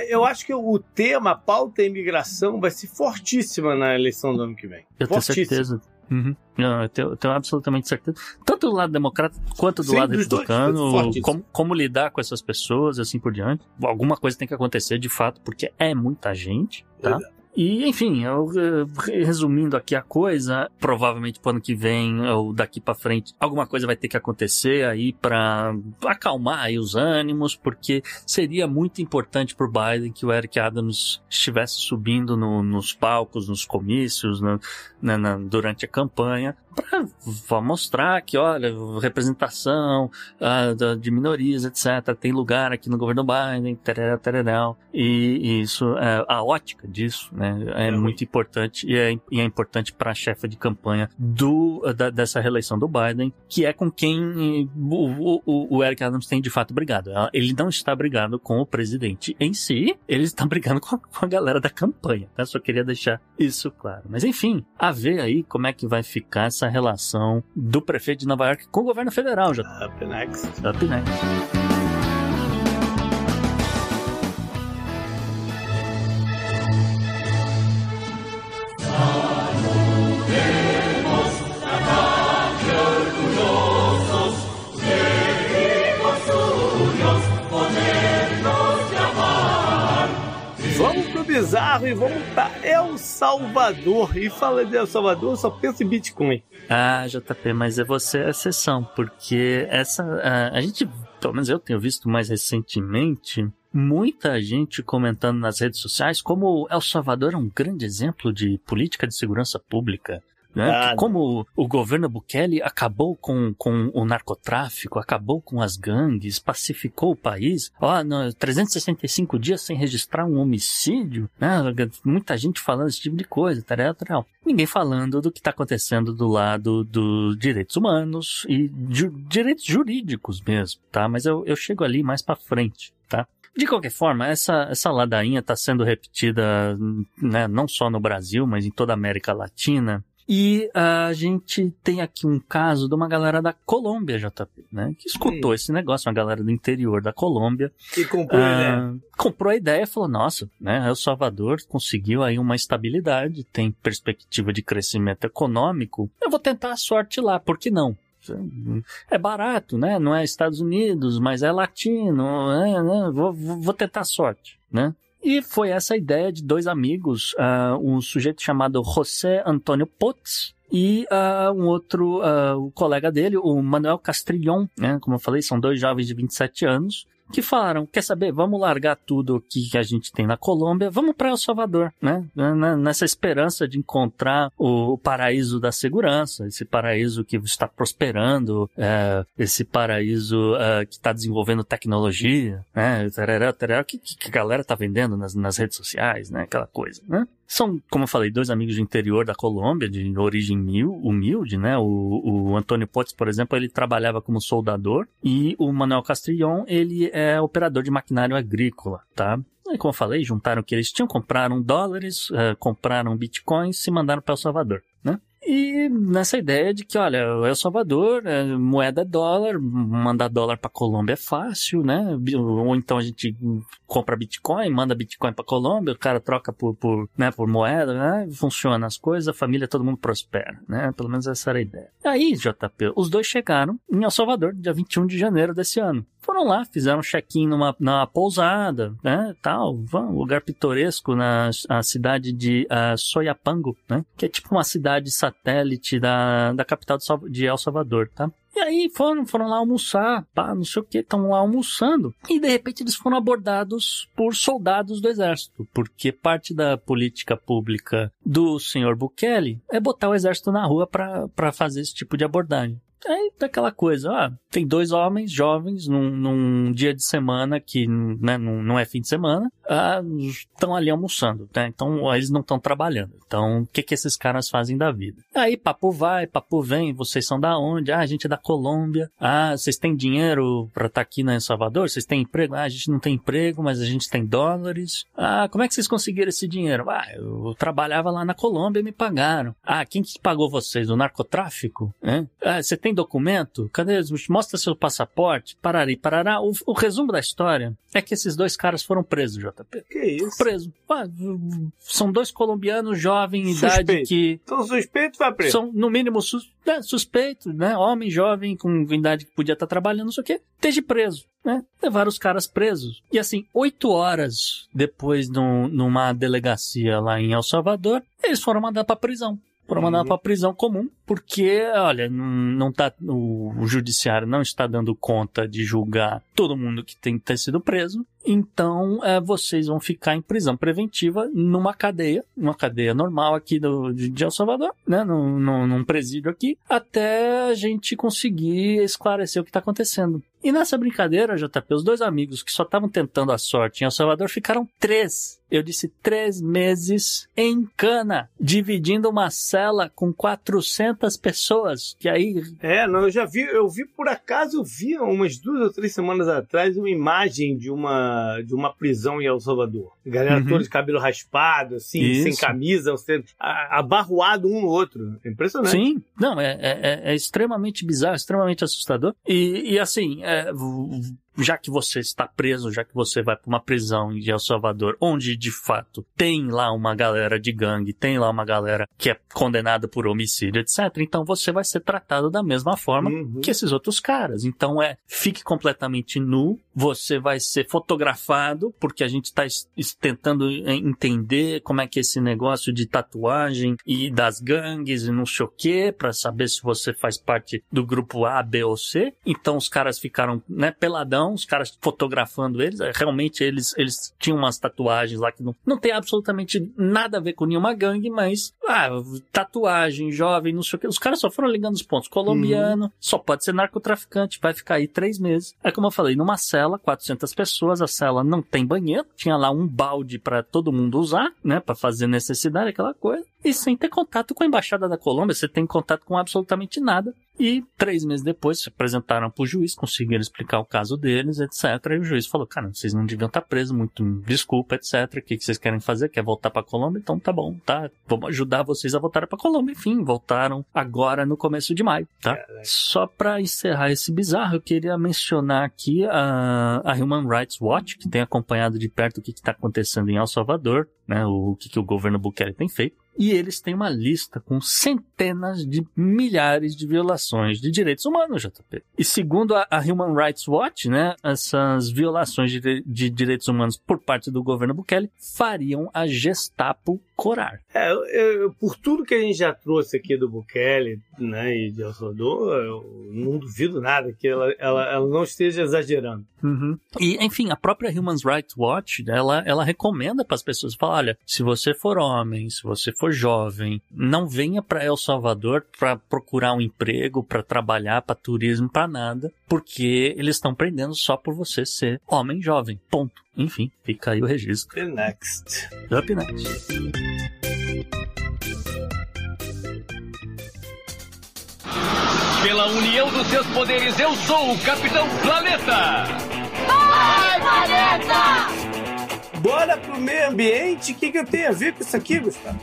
Eu acho que o tema, a pauta imigração, vai ser fortíssima na eleição do ano que vem. Eu tenho certeza. Uhum. Não, eu tenho, eu tenho, absolutamente certeza. Tanto do lado democrata quanto do Sim, lado republicano, como, como, lidar com essas pessoas e assim por diante. Alguma coisa tem que acontecer de fato, porque é muita gente, tá? E, enfim, eu, eh, resumindo aqui a coisa, provavelmente pro ano que vem ou daqui para frente, alguma coisa vai ter que acontecer aí para acalmar aí os ânimos, porque seria muito importante pro Biden que o Eric Adams estivesse subindo no, nos palcos, nos comícios, na, na, durante a campanha, para mostrar que, olha, representação uh, de minorias, etc. Tem lugar aqui no governo Biden, tereré, tereré, e, e isso, é, a ótica disso, né, é, é muito importante e é, e é importante para a chefe de campanha do, da, dessa reeleição do Biden, que é com quem o, o, o Eric Adams tem de fato brigado. Ele não está brigado com o presidente em si, ele está brigando com a, com a galera da campanha. Tá? Só queria deixar isso claro. Mas enfim, a ver aí como é que vai ficar essa essa relação do prefeito de Nova York com o governo federal já. Up next. Up next. Bizarro e vamos para El Salvador. E fala de El Salvador, eu só penso em Bitcoin. Ah, JP, mas é você a exceção, porque essa. A, a gente, pelo menos eu tenho visto mais recentemente, muita gente comentando nas redes sociais como El Salvador é um grande exemplo de política de segurança pública. Né? Ah, como o, o governo Bukele acabou com, com o narcotráfico, acabou com as gangues, pacificou o país, ó, no, 365 dias sem registrar um homicídio, né? muita gente falando esse tipo de coisa, tal, tal. Ninguém falando do que está acontecendo do lado dos direitos humanos e ju- direitos jurídicos mesmo, tá? Mas eu, eu chego ali mais para frente, tá? De qualquer forma, essa, essa ladainha está sendo repetida né, não só no Brasil, mas em toda a América Latina. E a gente tem aqui um caso de uma galera da Colômbia, JP, né? Que escutou esse negócio, uma galera do interior da Colômbia. E comprou, né? Comprou a ideia e falou, nossa, né, El Salvador conseguiu aí uma estabilidade, tem perspectiva de crescimento econômico, eu vou tentar a sorte lá, por que não? É barato, né? Não é Estados Unidos, mas é latino, é, né? Vou, vou vou tentar a sorte, né? E foi essa ideia de dois amigos, ah, um sujeito chamado José Antônio Potts e ah, um outro ah, o colega dele, o Manuel Castrillon, né? Como eu falei, são dois jovens de 27 anos que falaram, quer saber, vamos largar tudo que a gente tem na Colômbia, vamos para El Salvador, né? Nessa esperança de encontrar o paraíso da segurança, esse paraíso que está prosperando, é, esse paraíso é, que está desenvolvendo tecnologia, né? Tarará, que, que a galera tá vendendo nas, nas redes sociais, né? Aquela coisa, né? São, como eu falei, dois amigos do interior da Colômbia, de origem mil, humilde, né? O, o Antônio Potts, por exemplo, ele trabalhava como soldador e o Manuel Castrillon, ele é operador de maquinário agrícola, tá? E como eu falei, juntaram o que eles tinham, compraram dólares, eh, compraram bitcoins e mandaram para El Salvador, né? E nessa ideia de que, olha, o El Salvador, é, moeda é dólar, mandar dólar para Colômbia é fácil, né? Ou então a gente compra Bitcoin, manda Bitcoin para Colômbia, o cara troca por, por, né, por moeda, né? Funciona as coisas, a família, todo mundo prospera, né? Pelo menos essa era a ideia. Aí, JP, os dois chegaram em El Salvador, dia 21 de janeiro desse ano. Foram lá, fizeram um check-in numa, numa pousada, né, tal, um lugar pitoresco na a cidade de ah, Soyapango, né, que é tipo uma cidade satélite da, da capital de El Salvador, tá? E aí foram, foram lá almoçar, pá, não sei o que, estão lá almoçando. E de repente eles foram abordados por soldados do exército, porque parte da política pública do senhor Bukele é botar o exército na rua para fazer esse tipo de abordagem. Aí daquela coisa, ah, tem dois homens jovens num, num dia de semana que né, não é fim de semana, estão ali almoçando, né? Então eles não estão trabalhando. Então o que, que esses caras fazem da vida? Aí papo vai, papo vem, vocês são da onde? Ah, a gente é da Colômbia. Ah, vocês têm dinheiro pra estar aqui na El Salvador? Vocês têm emprego? Ah, a gente não tem emprego, mas a gente tem dólares. Ah, como é que vocês conseguiram esse dinheiro? Ah, eu trabalhava lá na Colômbia e me pagaram. Ah, quem que pagou vocês? O narcotráfico? Hein? Ah, você tem documento? Cadê? Mostra seu passaporte. Parari, parará. O, o resumo da história é que esses dois caras foram presos, Que isso? Preso. Ah, são dois colombianos jovens, idade que Então suspeito vai preso. são, no mínimo, sus né, suspeitos, né? Homem jovem com idade que podia estar trabalhando, não sei o quê, esteja preso, né? Levaram os caras presos. E assim, oito horas depois, num, numa delegacia lá em El Salvador, eles foram mandados pra prisão. Foram mandados Uhum. pra prisão comum, porque, olha, não, não tá, o, o judiciário não está dando conta de julgar todo mundo que tem que ter sido preso. Então, é, vocês vão ficar em prisão preventiva numa cadeia, uma cadeia normal aqui do, de, de El Salvador, né? Num, num, num presídio aqui, até a gente conseguir esclarecer o que está acontecendo. E nessa brincadeira, JP, os dois amigos que só estavam tentando a sorte em El Salvador ficaram três, eu disse três meses em cana, dividindo uma cela com 400 pessoas, que aí É, não, eu já vi, eu vi por acaso, eu vi umas duas ou três semanas atrás uma imagem de uma, de uma prisão em El Salvador. Galera Uhum. toda de cabelo raspado, assim, Isso. sem camisa, você- abarroado um no outro. É impressionante. Sim, não, é, é, é- é extremamente bizarro, extremamente assustador. E, e assim, é, já que você está preso, já que você vai para uma prisão em El Salvador, onde de fato tem lá uma galera de gangue, tem lá uma galera que é condenada por homicídio, etc., então você vai ser tratado da mesma forma Uhum. que esses outros caras. Então é, fique completamente nu, você vai ser fotografado, porque a gente está tentando entender como é que é esse negócio de tatuagem e das gangues e não sei o que, pra saber se você faz parte do grupo A, B ou C. Então os caras ficaram, né, peladão, não, os caras fotografando eles, é, realmente eles, eles tinham umas tatuagens lá que não, não tem absolutamente nada a ver com nenhuma gangue, mas, ah, tatuagem, jovem, não sei o que, os caras só foram ligando os pontos. Colombiano, Uhum. só pode ser narcotraficante, vai ficar aí três meses. É como eu falei, numa cela, 400 pessoas, a cela não tem banheiro, tinha lá um balde pra todo mundo usar, né, Pra fazer necessidade, aquela coisa, e sem ter contato com a embaixada da Colômbia, você tem contato com absolutamente nada. E três meses depois se apresentaram pro juiz, conseguiram explicar o caso deles, etc. E o juiz falou: Cara, vocês não deviam estar presos, muito desculpa, etc. O que, que vocês querem fazer? Quer voltar pra Colômbia? Então tá bom, tá? Vamos ajudar vocês a voltar pra Colômbia. Enfim, voltaram agora no começo de maio, tá? Só pra encerrar esse bizarro, eu queria mencionar aqui a, a Human Rights Watch, que tem acompanhado de perto o que está acontecendo em El Salvador, né? O, o que, que o governo Bukele tem feito. E eles têm uma lista com centenas de milhares de violações de direitos humanos, JP. E segundo a, a Human Rights Watch, né, essas violações de, de direitos humanos por parte do governo Bukele fariam a Gestapo corar. É, eu- eu- por tudo que a gente já trouxe aqui do Bukele né, e de El Salvador, eu não duvido nada que ela, ela, ela não esteja exagerando. Uhum. E, enfim, a própria Human Rights Watch, ela, ela recomenda para as pessoas, fala, olha, se você for homem, se você for jovem, não venha para El Salvador para procurar um emprego, para trabalhar, para turismo, para nada, porque eles estão prendendo só por você ser homem jovem. Ponto. Enfim, fica aí o registro. The next. Up next. Pela união dos seus poderes, eu sou o Capitão Planeta! Bora pro meio ambiente. O que, que eu tenho a ver com isso aqui, Gustavo?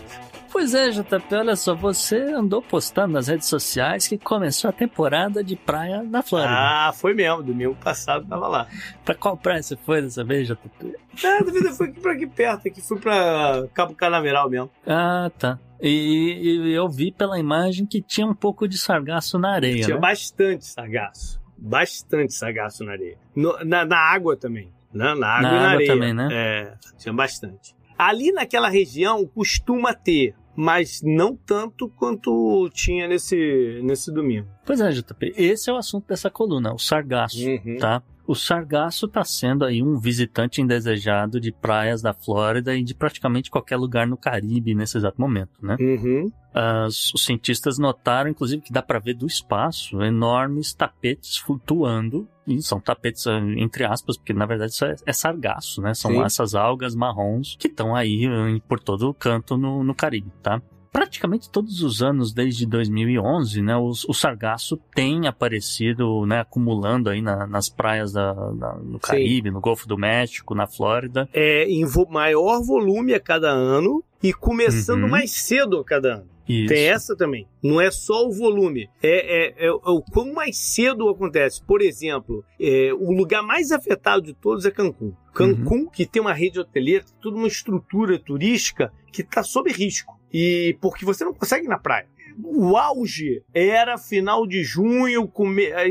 Pois é, JP, olha só, você andou postando nas redes sociais que começou a temporada de praia na Flórida. Ah, foi mesmo. Domingo passado tava lá. Pra qual praia você foi dessa vez, JP? Ah, duvida foi aqui pra aqui perto, aqui fui pra Cabo Canaveral mesmo. Ah, tá. E, e eu vi pela imagem que tinha um pouco de sargaço na areia, Tinha né? bastante sargaço. Bastante sargaço na areia. No- na, na água também. Né? Na água Na e na água areia. também, né? É, tinha bastante. Ali naquela região costuma ter, mas não tanto quanto tinha nesse, nesse domingo. Pois é, JP, esse é o assunto dessa coluna, o sargaço, Uhum. tá? O sargaço está sendo aí um visitante indesejado de praias da Flórida e de praticamente qualquer lugar no Caribe nesse exato momento, né? Uhum. As- os cientistas notaram, inclusive, que dá para ver do espaço enormes tapetes flutuando. E são tapetes, ah, entre aspas, porque na verdade isso é, é sargaço, né? São Sim. essas algas marrons que estão aí ah, por todo o canto no, no Caribe, tá? Praticamente todos os anos, desde 2011, né, o, o sargaço tem aparecido, né, acumulando aí na- nas praias da, da- no Caribe, no Golfo do México, na Flórida. É em vo- maior volume a cada ano e começando Uhum. mais cedo a cada ano. Isso. Tem essa também. Não é só o volume. É, é, é o quão mais cedo acontece. Por exemplo, é, o lugar mais afetado de todos é Cancún. Cancún, que tem uma rede hoteleira, tem toda uma estrutura turística que está sob risco. E porque você não consegue ir na praia. O auge era final de junho,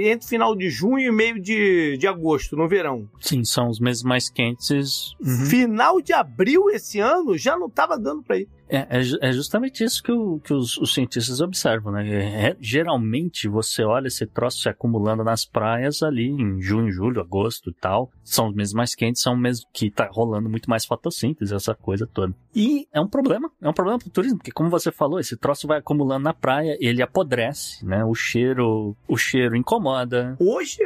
entre final de junho e meio de, de agosto, no verão. Sim, são os meses mais quentes. Uhum. Final de abril esse ano já não estava dando para ir. É, é é justamente isso que, o- que os, os cientistas observam, né? É- é- geralmente você olha esse troço se acumulando nas praias ali em junho, julho, agosto e tal. São os meses mais quentes, são meses que tá rolando muito mais fotossíntese, essa coisa toda. E é um problema, é um problema pro turismo, porque como você falou, esse troço vai acumulando na praia, ele apodrece, né? O cheiro, o cheiro incomoda. Hoje,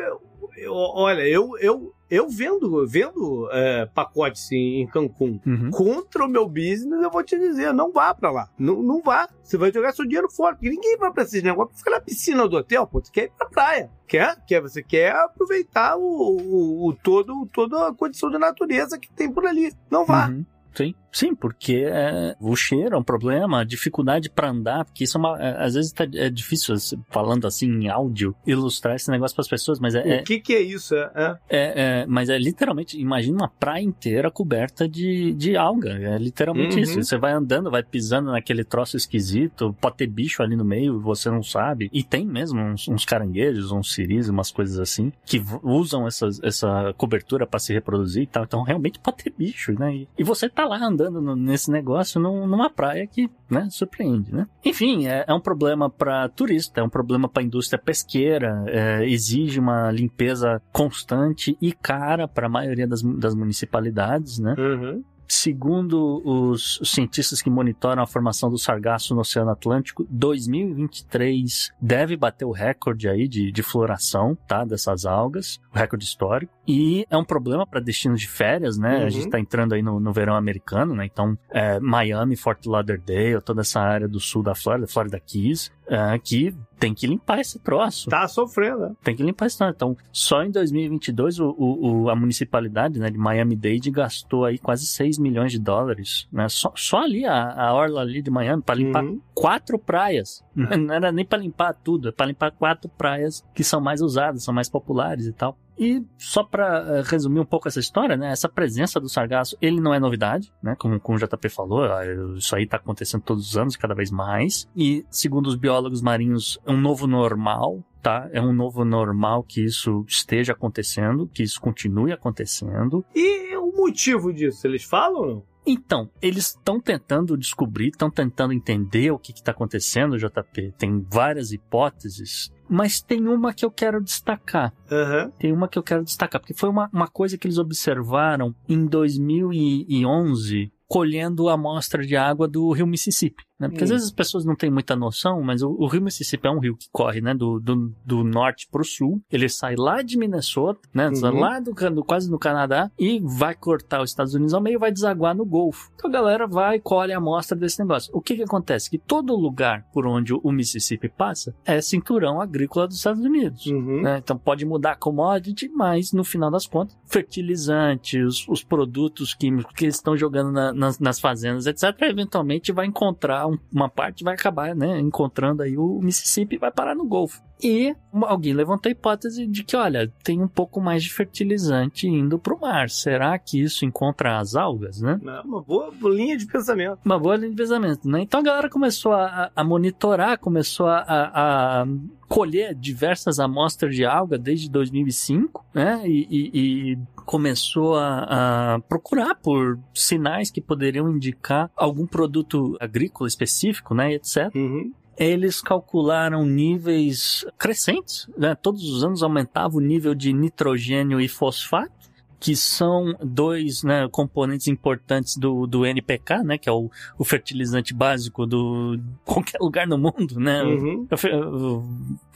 eu- olha, eu, eu, eu vendo, vendo é, pacotes em, em Cancún Uhum. contra o meu business, eu vou te dizer, não vá pra lá. Não, não vá. Você vai jogar seu dinheiro fora. Porque ninguém vai pra esses negócios pra ficar na piscina do hotel, pô. Tu quer ir pra praia. Quer? quer você quer aproveitar o, o, o todo, toda a condição de natureza que tem por ali. Não vá. Uhum. Sim, sim, porque é, o cheiro é um problema, a dificuldade para andar, porque isso é uma, é, às vezes tá- é difícil, assim, falando assim em áudio, ilustrar esse negócio para as pessoas, mas é, O que que é isso? É, é. é, é- mas é literalmente, imagina uma praia inteira coberta de, de alga, é literalmente Uhum. isso. Você vai andando, vai pisando naquele troço esquisito, pode ter bicho ali no meio, você não sabe, e tem mesmo uns, uns caranguejos, uns ciris, umas coisas assim, que usam essas, essa cobertura para se reproduzir e tal, então realmente pode ter bicho, né? E, e você tá lá andando no- nesse negócio num- numa praia que, né, surpreende, né? Enfim, é, é um problema para turista, é um problema para indústria pesqueira, é, exige uma limpeza constante e cara para a maioria das, das municipalidades, né? Uhum. Segundo os os cientistas que monitoram a formação do sargaço no Oceano Atlântico, 2023 deve bater o recorde aí de, de floração, tá, dessas algas, o recorde histórico. E é um problema para destinos de férias, né? Uhum. A gente tá entrando aí no, no verão americano, né? Então, é, Miami, Fort Lauderdale, toda essa área do sul da Flórida, Florida Keys, é, que tem que limpar esse troço. Tá sofrendo, né? Tem que limpar isso. Então, só em 2022 o, o, o- a municipalidade né, de Miami-Dade gastou aí quase 6 milhões de dólares, né? Só, só ali, a, a orla ali de Miami, para limpar Uhum. quatro praias. Não era nem para limpar tudo, é para limpar quatro praias que são mais usadas, são mais populares e tal. E só para resumir um pouco essa história, né? Essa presença do sargaço, ele não é novidade, né? Como, como o JP falou, ah, isso aí tá acontecendo todos os anos, cada vez mais. E segundo os biólogos marinhos, é um novo normal, tá? É um novo normal que isso esteja acontecendo, que isso continue acontecendo. E o motivo disso, eles falam? Então, eles estão tentando descobrir, estão tentando entender o que está acontecendo, JP. Tem várias hipóteses, mas tem uma que eu quero destacar. Aham. Tem uma que eu quero destacar, porque foi uma, uma coisa que eles observaram em 2011, colhendo a amostra de água do rio Mississippi. Né? Porque às vezes as pessoas não têm muita noção, mas o, o rio Mississippi é um rio que corre né, do, do, do norte para o sul. Ele sai lá de Minnesota, né, Uhum. lá do, do- quase no Canadá, e vai cortar os Estados Unidos ao meio e vai desaguar no Golfo. Então a galera vai e colhe a amostra desse negócio. O que, que acontece? Que todo lugar por onde o Mississippi passa é cinturão agrícola dos Estados Unidos. Uhum. né? Então pode mudar a commodity, mas no final das contas, fertilizantes, os, os produtos químicos que eles estão jogando na- nas, nas fazendas, etc., eventualmente vai encontrar uma parte, vai acabar né, encontrando aí o Mississippi e vai parar no Golfo. E alguém levantou a hipótese de que, olha, tem um pouco mais de fertilizante indo para o mar. Será que isso encontra as algas, né? Uma boa linha de pensamento. Uma boa linha de pensamento, né? Então a galera começou a, a- a monitorar, começou a, a- a colher diversas amostras de alga desde 2005, né? E, e- e começou a, a procurar por sinais que poderiam indicar algum produto agrícola específico, né? Etc Uhum. Eles calcularam níveis crescentes, né? Todos os anos aumentava o nível de nitrogênio e fosfato, que são dois né, componentes importantes do, do NPK, né? Que é o, o fertilizante básico do qualquer lugar no mundo, né? Uhum.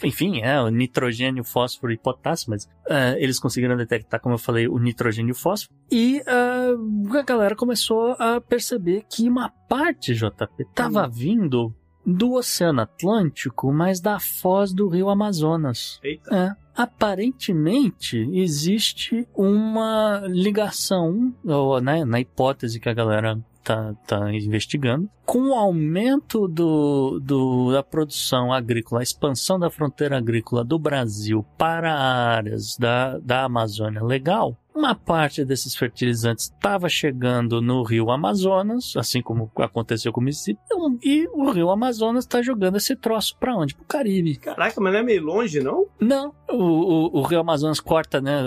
Enfim, é o nitrogênio, fósforo e potássio, mas ah, eles conseguiram detectar, como eu falei, o nitrogênio e o fósforo. E ah, a galera começou a perceber que uma parte, JP, estava vindo do Oceano Atlântico, mas da foz do Rio Amazonas. Eita. É. Aparentemente existe uma ligação, ou, né, na hipótese que a galera tá, tá investigando, com o aumento do, do, da produção agrícola, a expansão da fronteira agrícola do Brasil para áreas da, da Amazônia legal, uma parte desses fertilizantes estava chegando no rio Amazonas, assim como aconteceu com o Mississippi, e o rio Amazonas está jogando esse troço para onde? Para o Caribe. Caraca, mas não é meio longe, não? Não, o, o, o Rio Amazonas corta, né,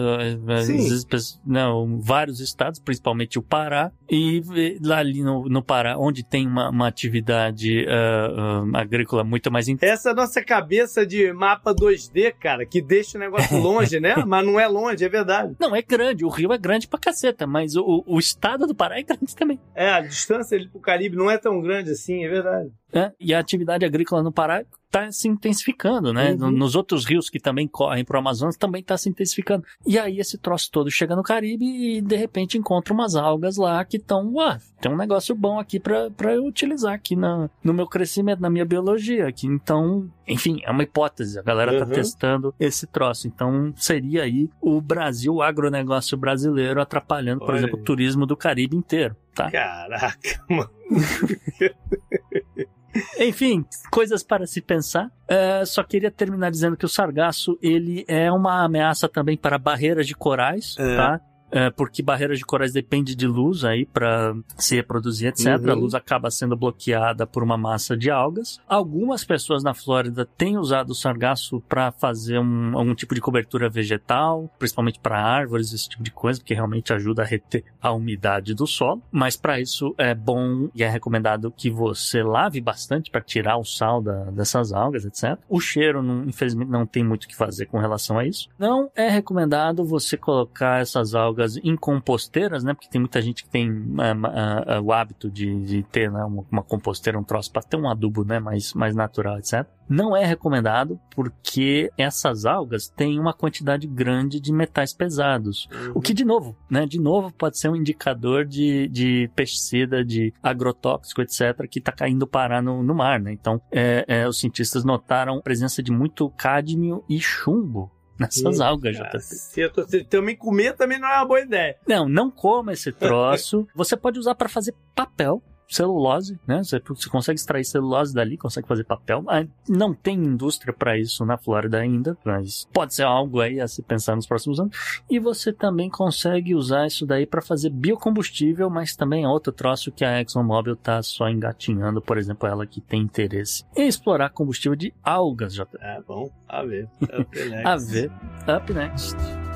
as- Sim. não, vários estados, principalmente o Pará, e eh, lá ali no, no Pará, onde tem uma, uma atividade ah, ah, agrícola muito mais intensa. Essa nossa cabeça de mapa 2D, cara, que deixa o negócio longe, né? Mas não é longe, é verdade. Não, é grande, o rio é grande pra caceta, mas o, o estado do Pará é grande também. É, a distância ali pro Caribe não é tão grande assim, é verdade. Né? E a atividade agrícola no Pará está se intensificando, né? Uhum. Nos outros rios que também correm para o Amazonas também está se intensificando. E aí esse troço todo chega no Caribe e de repente encontra umas algas lá que estão, ué, tem um negócio bom aqui para eu utilizar aqui na, no meu crescimento, na minha biologia aqui. Então, enfim, é uma hipótese. A galera tá Uhum. testando esse troço. Então, seria aí o Brasil, o agronegócio brasileiro atrapalhando, por Olha exemplo, o turismo do Caribe inteiro, tá? Caraca, mano. Enfim, coisas para se pensar. É, só queria terminar dizendo que o sargaço ele é uma ameaça também para barreiras de corais, É. tá? É, porque barreiras de corais dependem de luz aí para se reproduzir, etc. Uhum. A luz acaba sendo bloqueada por uma massa de algas. Algumas pessoas na Flórida têm usado o sargaço para fazer um, algum tipo de cobertura vegetal, principalmente para árvores, esse tipo de coisa, porque realmente ajuda a reter a umidade do solo. Mas para isso é bom e é recomendado que você lave bastante para tirar o sal da- dessas algas, etc. O cheiro, não- infelizmente, não tem muito o que fazer com relação a isso. Não é recomendado você colocar essas algas em composteiras, né? Porque tem muita gente que tem ah, ah, ah, o hábito de, de ter né, uma, uma composteira, um troço para ter um adubo, né? Mais, mais natural, etc. Não é recomendado porque essas algas têm uma quantidade grande de metais pesados. O que, de novo, né? De novo, pode ser um indicador de, de pesticida, de agrotóxico, etc., que está caindo parar no, no mar, né? Então, é, é, os cientistas notaram a presença de muito cádmio e chumbo nessas algas, JP. Você também comer também não é uma boa ideia. Não, não coma esse troço. Você pode usar para fazer papel. Celulose, né? Você, você consegue extrair celulose dali, consegue fazer papel. Ah, Não tem indústria para isso na Flórida ainda, mas pode ser algo aí a se pensar nos próximos anos. E você também consegue usar isso daí para fazer biocombustível, mas também é outro troço que a ExxonMobil tá só engatinhando, por exemplo, ela que tem interesse em explorar combustível de algas, já. É bom, a ver. Up next. A ver, up next.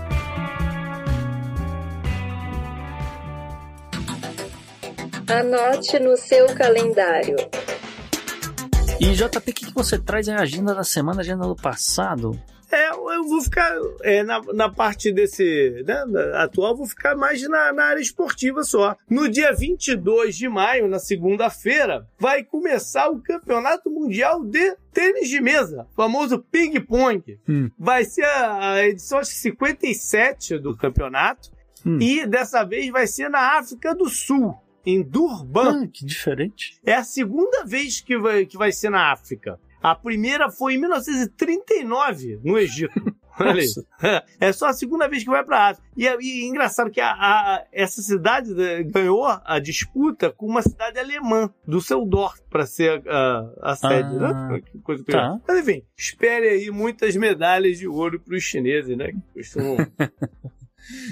Anote no seu calendário. E JP, o que, que você traz aí a agenda da semana, agenda do passado? É, eu vou ficar é, na, na parte desse né, atual, vou ficar mais na, na área esportiva só. No dia 22 de maio, na segunda-feira, vai começar o Campeonato Mundial de Tênis de Mesa, famoso Ping Pong. Hum. Vai ser a, a edição acho que 57 do campeonato Hum. e dessa vez vai ser na África do Sul, em Durban. Ah, que diferente. É a segunda vez que vai, que vai ser na África. A primeira foi em 1939, no Egito. Olha isso. É só a segunda vez que vai para a África. E, é- e é engraçado que a- a- essa cidade né, ganhou a disputa com uma cidade alemã, Düsseldorf, para ser a, a sede. Ah, né? Que coisa tá. Mas enfim, espere aí muitas medalhas de ouro para os chineses, né? Que costumam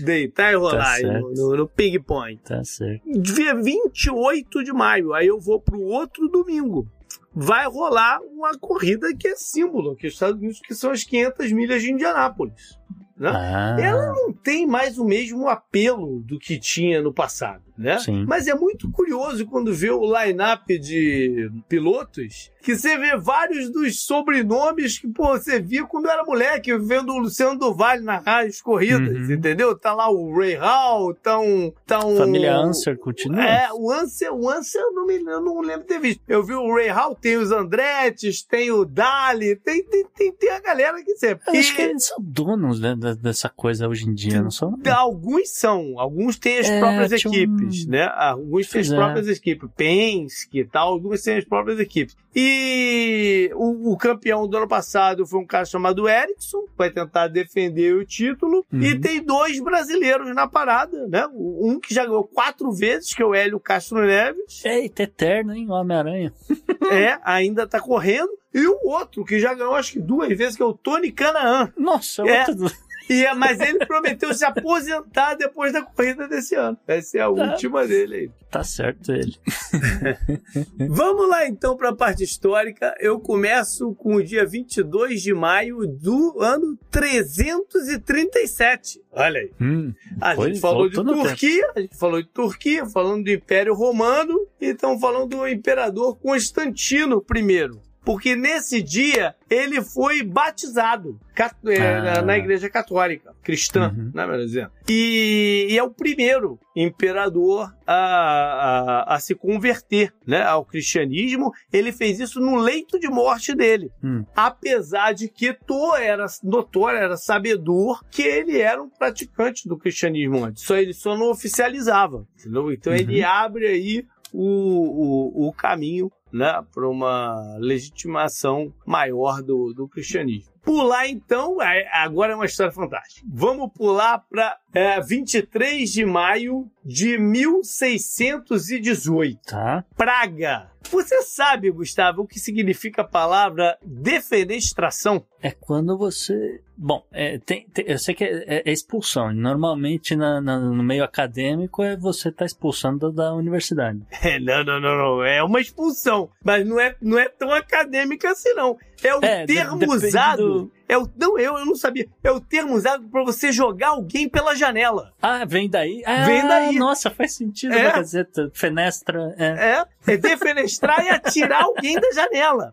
deitar e rolar Tá no, no, no ping-pong Tá certo. dia 28 de maio. Aí eu vou pro outro domingo. Vai rolar uma corrida que é símbolo aqui nos Estados Unidos, que são as 500 milhas de Indianápolis. Né? Ah, Ela não tem mais o mesmo apelo do que tinha no passado, né? Sim. Mas é muito curioso quando vê o line-up de pilotos, que você vê vários dos sobrenomes que, pô, você via quando era moleque, vendo o Luciano do Vale narrar as corridas, Uhum. entendeu? Tá lá o Ray Hall, tá um... Tá um Família Answer continua? é, o Ansel, o Ansel eu não, me, eu não lembro de ter visto. Eu vi o Ray Hall, tem os Andretti, tem o Dali, tem, tem, tem, tem a galera que sempre. Eu acho que eles são donos né, da- dessa coisa hoje em dia, não são? Alguns são, alguns têm as É, próprias tinha um- equipes, né? Alguns têm as é. próprias equipes, Penske e tal, alguns têm as próprias equipes. E o, o campeão do ano passado foi um cara chamado Ericsson, que vai tentar defender o título. Uhum. E tem dois brasileiros na parada, né? Um que já ganhou quatro vezes, que é o Hélio Castro Neves. Eita, eterno, hein? O Homem-Aranha. é, ainda tá correndo. E o outro, que já ganhou acho que duas vezes, que é o Tony Canaan. Nossa, É. outro do- E, é- mas ele prometeu se aposentar depois da corrida desse ano. Essa é a última dele aí. Tá certo ele. Vamos lá então para a parte histórica. Eu começo com o dia 22 de maio do ano 337. Olha aí. Hum, A Foi, gente falou de Turquia, a gente falou de Turquia, falando do Império Romano e estamos falando do Imperador Constantino I. Porque nesse dia ele foi batizado cat- é, Ah. na, Igreja Católica, cristã, Uhum. né, melhor dizendo. E, e é o primeiro imperador a, a, a se converter né, ao cristianismo. Ele fez isso no leito de morte dele. Hum. Apesar de que to era notório, era sabedor que ele era um praticante do cristianismo antes. Só ele só não oficializava. entendeu? Então Uhum. ele abre aí o, o, o caminho né, para uma legitimação maior do, do cristianismo. Pular então, é, agora é uma história fantástica. Vamos pular para é, 23 de maio de 1618. Tá. Praga. Você sabe, Gustavo, o que significa a palavra defenestração? É quando você. Bom, é, tem, tem- eu sei que é, é- é expulsão. Normalmente na- na- no meio acadêmico é você tá expulsando da, da universidade. É, não, não, não, não. É uma expulsão. Mas não é, não é tão acadêmica assim, não. É o É, termo usado. do- É o, não, eu, eu não sabia. É o termo usado para você jogar alguém pela janela. Ah, vem daí? Ah, Vem daí. Nossa, faz sentido É. na Gazeta. Fenestra. É. É, é defenestrar e atirar alguém da janela.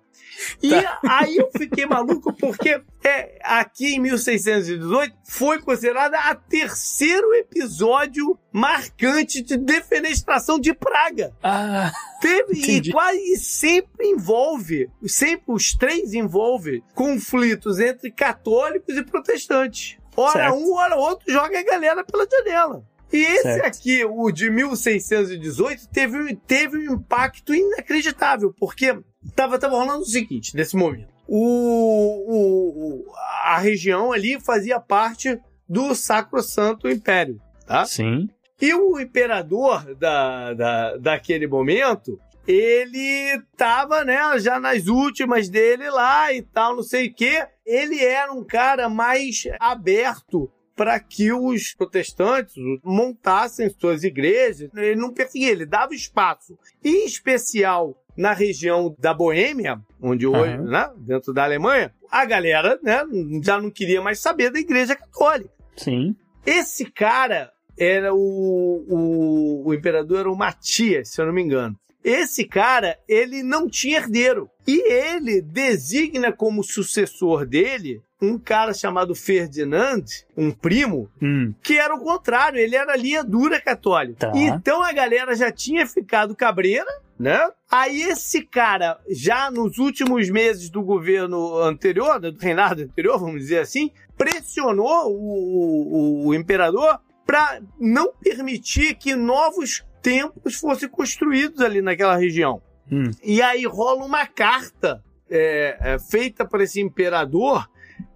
E Tá. aí eu fiquei maluco porque é, aqui em 1618 foi considerada a terceiro episódio marcante de defenestração de praga. Ah, Teve Entendi. e quase sempre envolve, sempre os três envolve conflitos entre católicos e protestantes. Ora Certo. um, ora outro joga a galera pela janela. E esse Certo. aqui, o de 1618, teve, teve um impacto inacreditável, porque tava, tava rolando o seguinte, nesse momento. O, o- o- a região ali fazia parte do Sacrosanto Império, tá? sim. E o imperador da, da, daquele momento, ele tava, né, já nas últimas dele lá e tal, não sei o quê. Ele era um cara mais aberto para que os protestantes montassem suas igrejas. Ele não perseguia, ele dava espaço. Em especial na região da Boêmia, onde hoje, né, dentro da Alemanha, a galera, né, já não queria mais saber da igreja católica. Sim. Esse cara era o, o, o imperador era o Matias, se eu não me engano. Esse cara, ele não tinha herdeiro. E ele designa como sucessor dele um cara chamado Ferdinand, um primo, Hum, que era o contrário, ele era linha dura católica. Tá. Então a galera já tinha ficado cabreira, né? Aí esse cara, já nos últimos meses do governo anterior, do reinado anterior, vamos dizer assim, pressionou o, o- o imperador para não permitir que novos templos fossem construídos ali naquela região. hum. E aí rola uma carta é, é, feita por esse imperador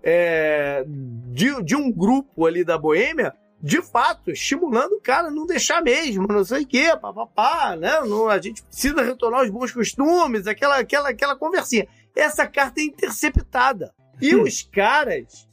é, de, de um grupo ali da Boêmia, de fato, estimulando o cara a não deixar mesmo, não sei o quê, papapá, né? Não, a gente precisa retornar aos bons costumes, aquela, aquela, aquela conversinha. Essa carta é interceptada. E os caras,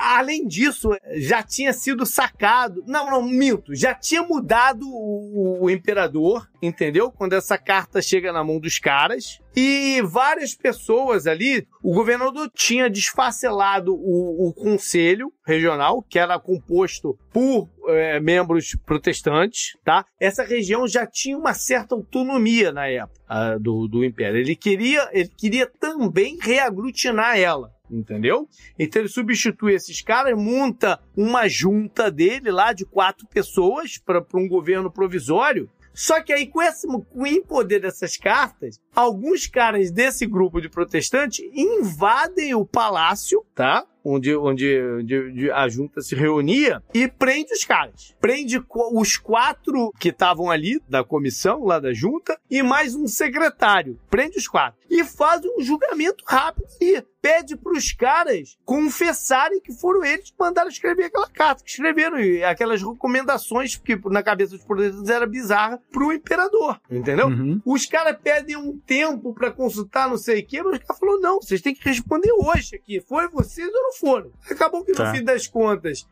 além disso, já tinha sido sacado. Não, não, minto. Já tinha mudado o, o imperador, entendeu? Quando essa carta chega na mão dos caras. E várias pessoas ali, o governador tinha desfacelado o, o conselho regional, que era composto por é, membros protestantes, tá? Essa região já tinha uma certa autonomia na época ah, do, do império. Ele queria, ele queria também reaglutinar ela. Entendeu? Então ele substitui esses caras, monta uma junta dele lá de quatro pessoas para um governo provisório. Só que aí, com, esse, com o poder dessas cartas, alguns caras desse grupo de protestantes invadem o palácio, tá? Onde, onde, onde- a junta se reunia e prende os caras. Prende os quatro que estavam ali da comissão, lá da junta, e mais um secretário. Prende os quatro. E faz um julgamento rápido e pede para os caras confessarem que foram eles que mandaram escrever aquela carta, que escreveram e aquelas recomendações que na cabeça dos protestantes era bizarra pro imperador, entendeu? Uhum. Os caras pedem um tempo pra consultar não sei o quê, mas o cara falou, não, vocês têm que responder hoje aqui. Foi vocês ou não foram? Acabou que no Tá. fim das contas,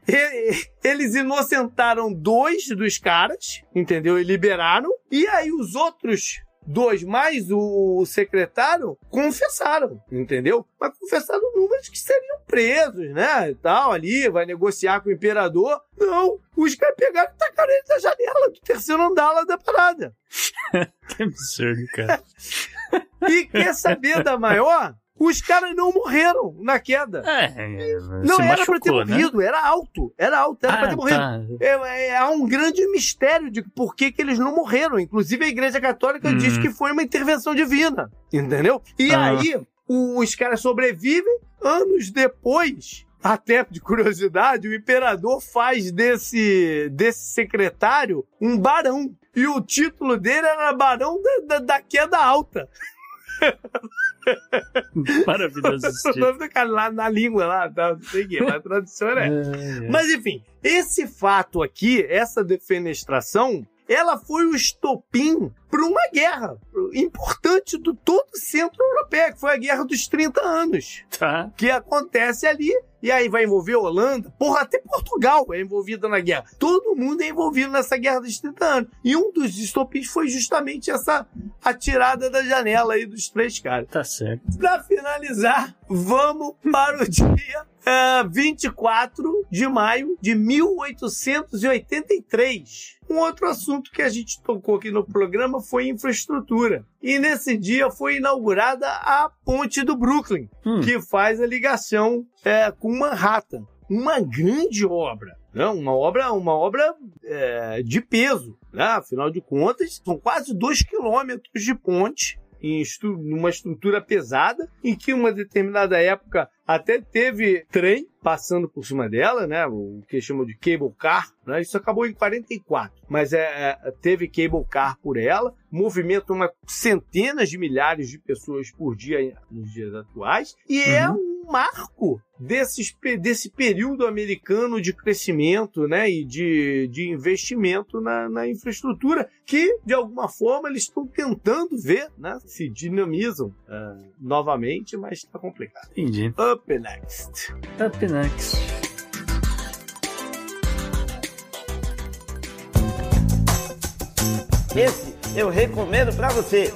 eles inocentaram dois dos caras, entendeu? E liberaram. E aí os outros dois, mais o secretário, confessaram, entendeu? Mas confessaram números que seriam presos, né? E tal, ali, vai negociar com o imperador. Não, os caras pegaram e tacaram ele da janela do terceiro andar lá da parada. Que absurdo, cara. E quer saber da maior? Os caras não morreram na queda. É, Não era pra ter né? morrido, era alto. Era alto, era pra Ah, ter morrido. tá. É, é- há um grande mistério de por que, que eles não morreram. Inclusive, a Igreja Católica Hum. diz que foi uma intervenção divina. Entendeu? E Ah. aí, o- os caras sobrevivem. Anos depois, até de curiosidade, o imperador faz desse, desse secretário um barão. E o título dele era Barão da, da, da Queda Alta. Maravilhoso. o nome do cara lá na língua lá, tá? não sei o quê, mas a tradução era essa. É, é. Mas enfim, esse fato aqui, essa defenestração, ela foi o estopim para uma guerra importante do todo o centro europeu, que foi a Guerra dos 30 Anos, Tá. que acontece ali, e aí vai envolver a Holanda, porra, até Portugal é envolvida na guerra. Todo mundo é envolvido nessa Guerra dos 30 Anos. E um dos estopins foi justamente essa atirada da janela aí dos três caras. Tá certo. Pra finalizar, vamos para o dia eh, 24 de maio de 1883. Um outro assunto que a gente tocou aqui no programa foi infraestrutura. E nesse dia foi inaugurada a Ponte do Brooklyn, Hum. que faz a ligação eh, com Manhattan. Uma grande obra. Né? Uma obra, uma obra eh, de peso. Né? Afinal de contas, são quase dois quilômetros de ponte em estru- numa estrutura pesada, em que uma determinada época até teve trem passando por cima dela, né? O que chamam de cable car, né? Isso acabou em 44, mas é, é, teve cable car por ela, movimenta uma centenas de milhares de pessoas por dia nos dias atuais, e é um marco desses, desse período americano de crescimento né, e de, de investimento na, na infraestrutura, que, de alguma forma, eles estão tentando ver né, se dinamizam ah, novamente, mas está complicado. Entendi. Up next. Up next. Esse eu recomendo pra você.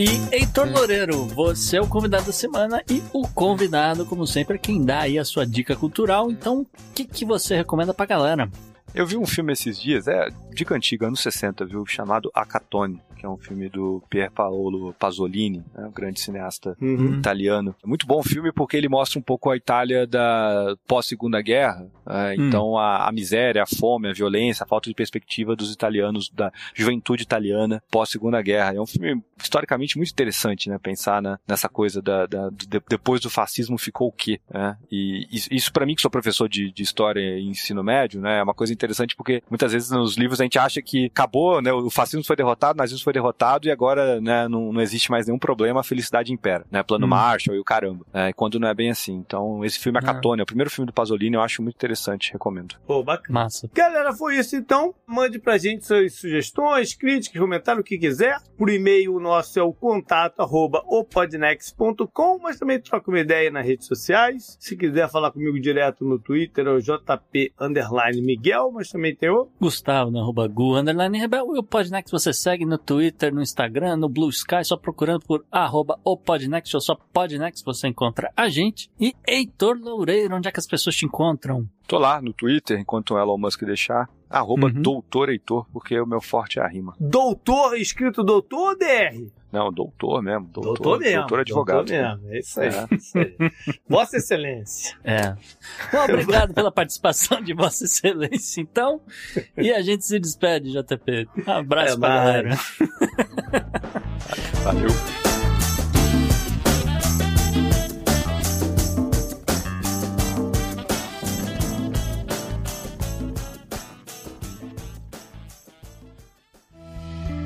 E Heitor Loureiro, você é o convidado da semana e o convidado, como sempre, é quem dá aí a sua dica cultural. Então, o que, que você recomenda pra galera? Eu vi um filme esses dias, é dica antiga, anos 60, viu? Chamado Acatone, que é um filme do Pier Paolo Pasolini, né, um grande cineasta Uhum. italiano. É muito bom filme porque ele mostra um pouco a Itália da pós-segunda guerra. é, Hum. Então a, a miséria, a fome, a violência, a falta de perspectiva dos italianos, da juventude italiana pós-segunda guerra. É um filme historicamente muito interessante, né? Pensar na- nessa coisa da, da- de- depois do fascismo ficou o quê? né? E isso, isso para mim que sou professor de, de história e ensino médio, né? É uma coisa interessante porque muitas vezes nos livros a gente acha que acabou, né? O fascismo foi derrotado, o nazismo foi derrotado e agora, né? Não, não existe mais nenhum problema, a felicidade impera, né? Plano Hum. Marshall e o caramba. É, quando não é bem assim. Então esse filme É. Acatone, é o primeiro filme do Pasolini, eu acho muito interessante, recomendo. Pô, bacana. Massa. Galera, foi isso então. Mande pra gente suas sugestões, críticas, comentários, o que quiser. Por e-mail, o nosso é o contato arroba opodnex.com, mas também troca uma ideia nas redes sociais. Se quiser falar comigo direto no Twitter, é o JP underline Miguel, mas também tem o. Gustavo, no arroba Gu, underline Rebel. E o Podnext você segue no Twitter, no Instagram, no Blue Sky, só procurando por arroba o Podnext ou só Podnext você encontra a gente. E Heitor Loureiro, onde é que as pessoas te encontram? Tô lá no Twitter, enquanto o Elon Musk deixar, arroba Uhum. doutor Heitor, porque o meu forte é a rima. Doutor, escrito doutor ou DR? Não, doutor mesmo. Doutor, Doutor mesmo. Doutor advogado. Doutor mesmo. É isso aí. É. é isso aí. Vossa Excelência. É. Bom, obrigado pela participação de Vossa Excelência, então. E a gente se despede, JP. Um abraço É pra nóis. galera. Valeu.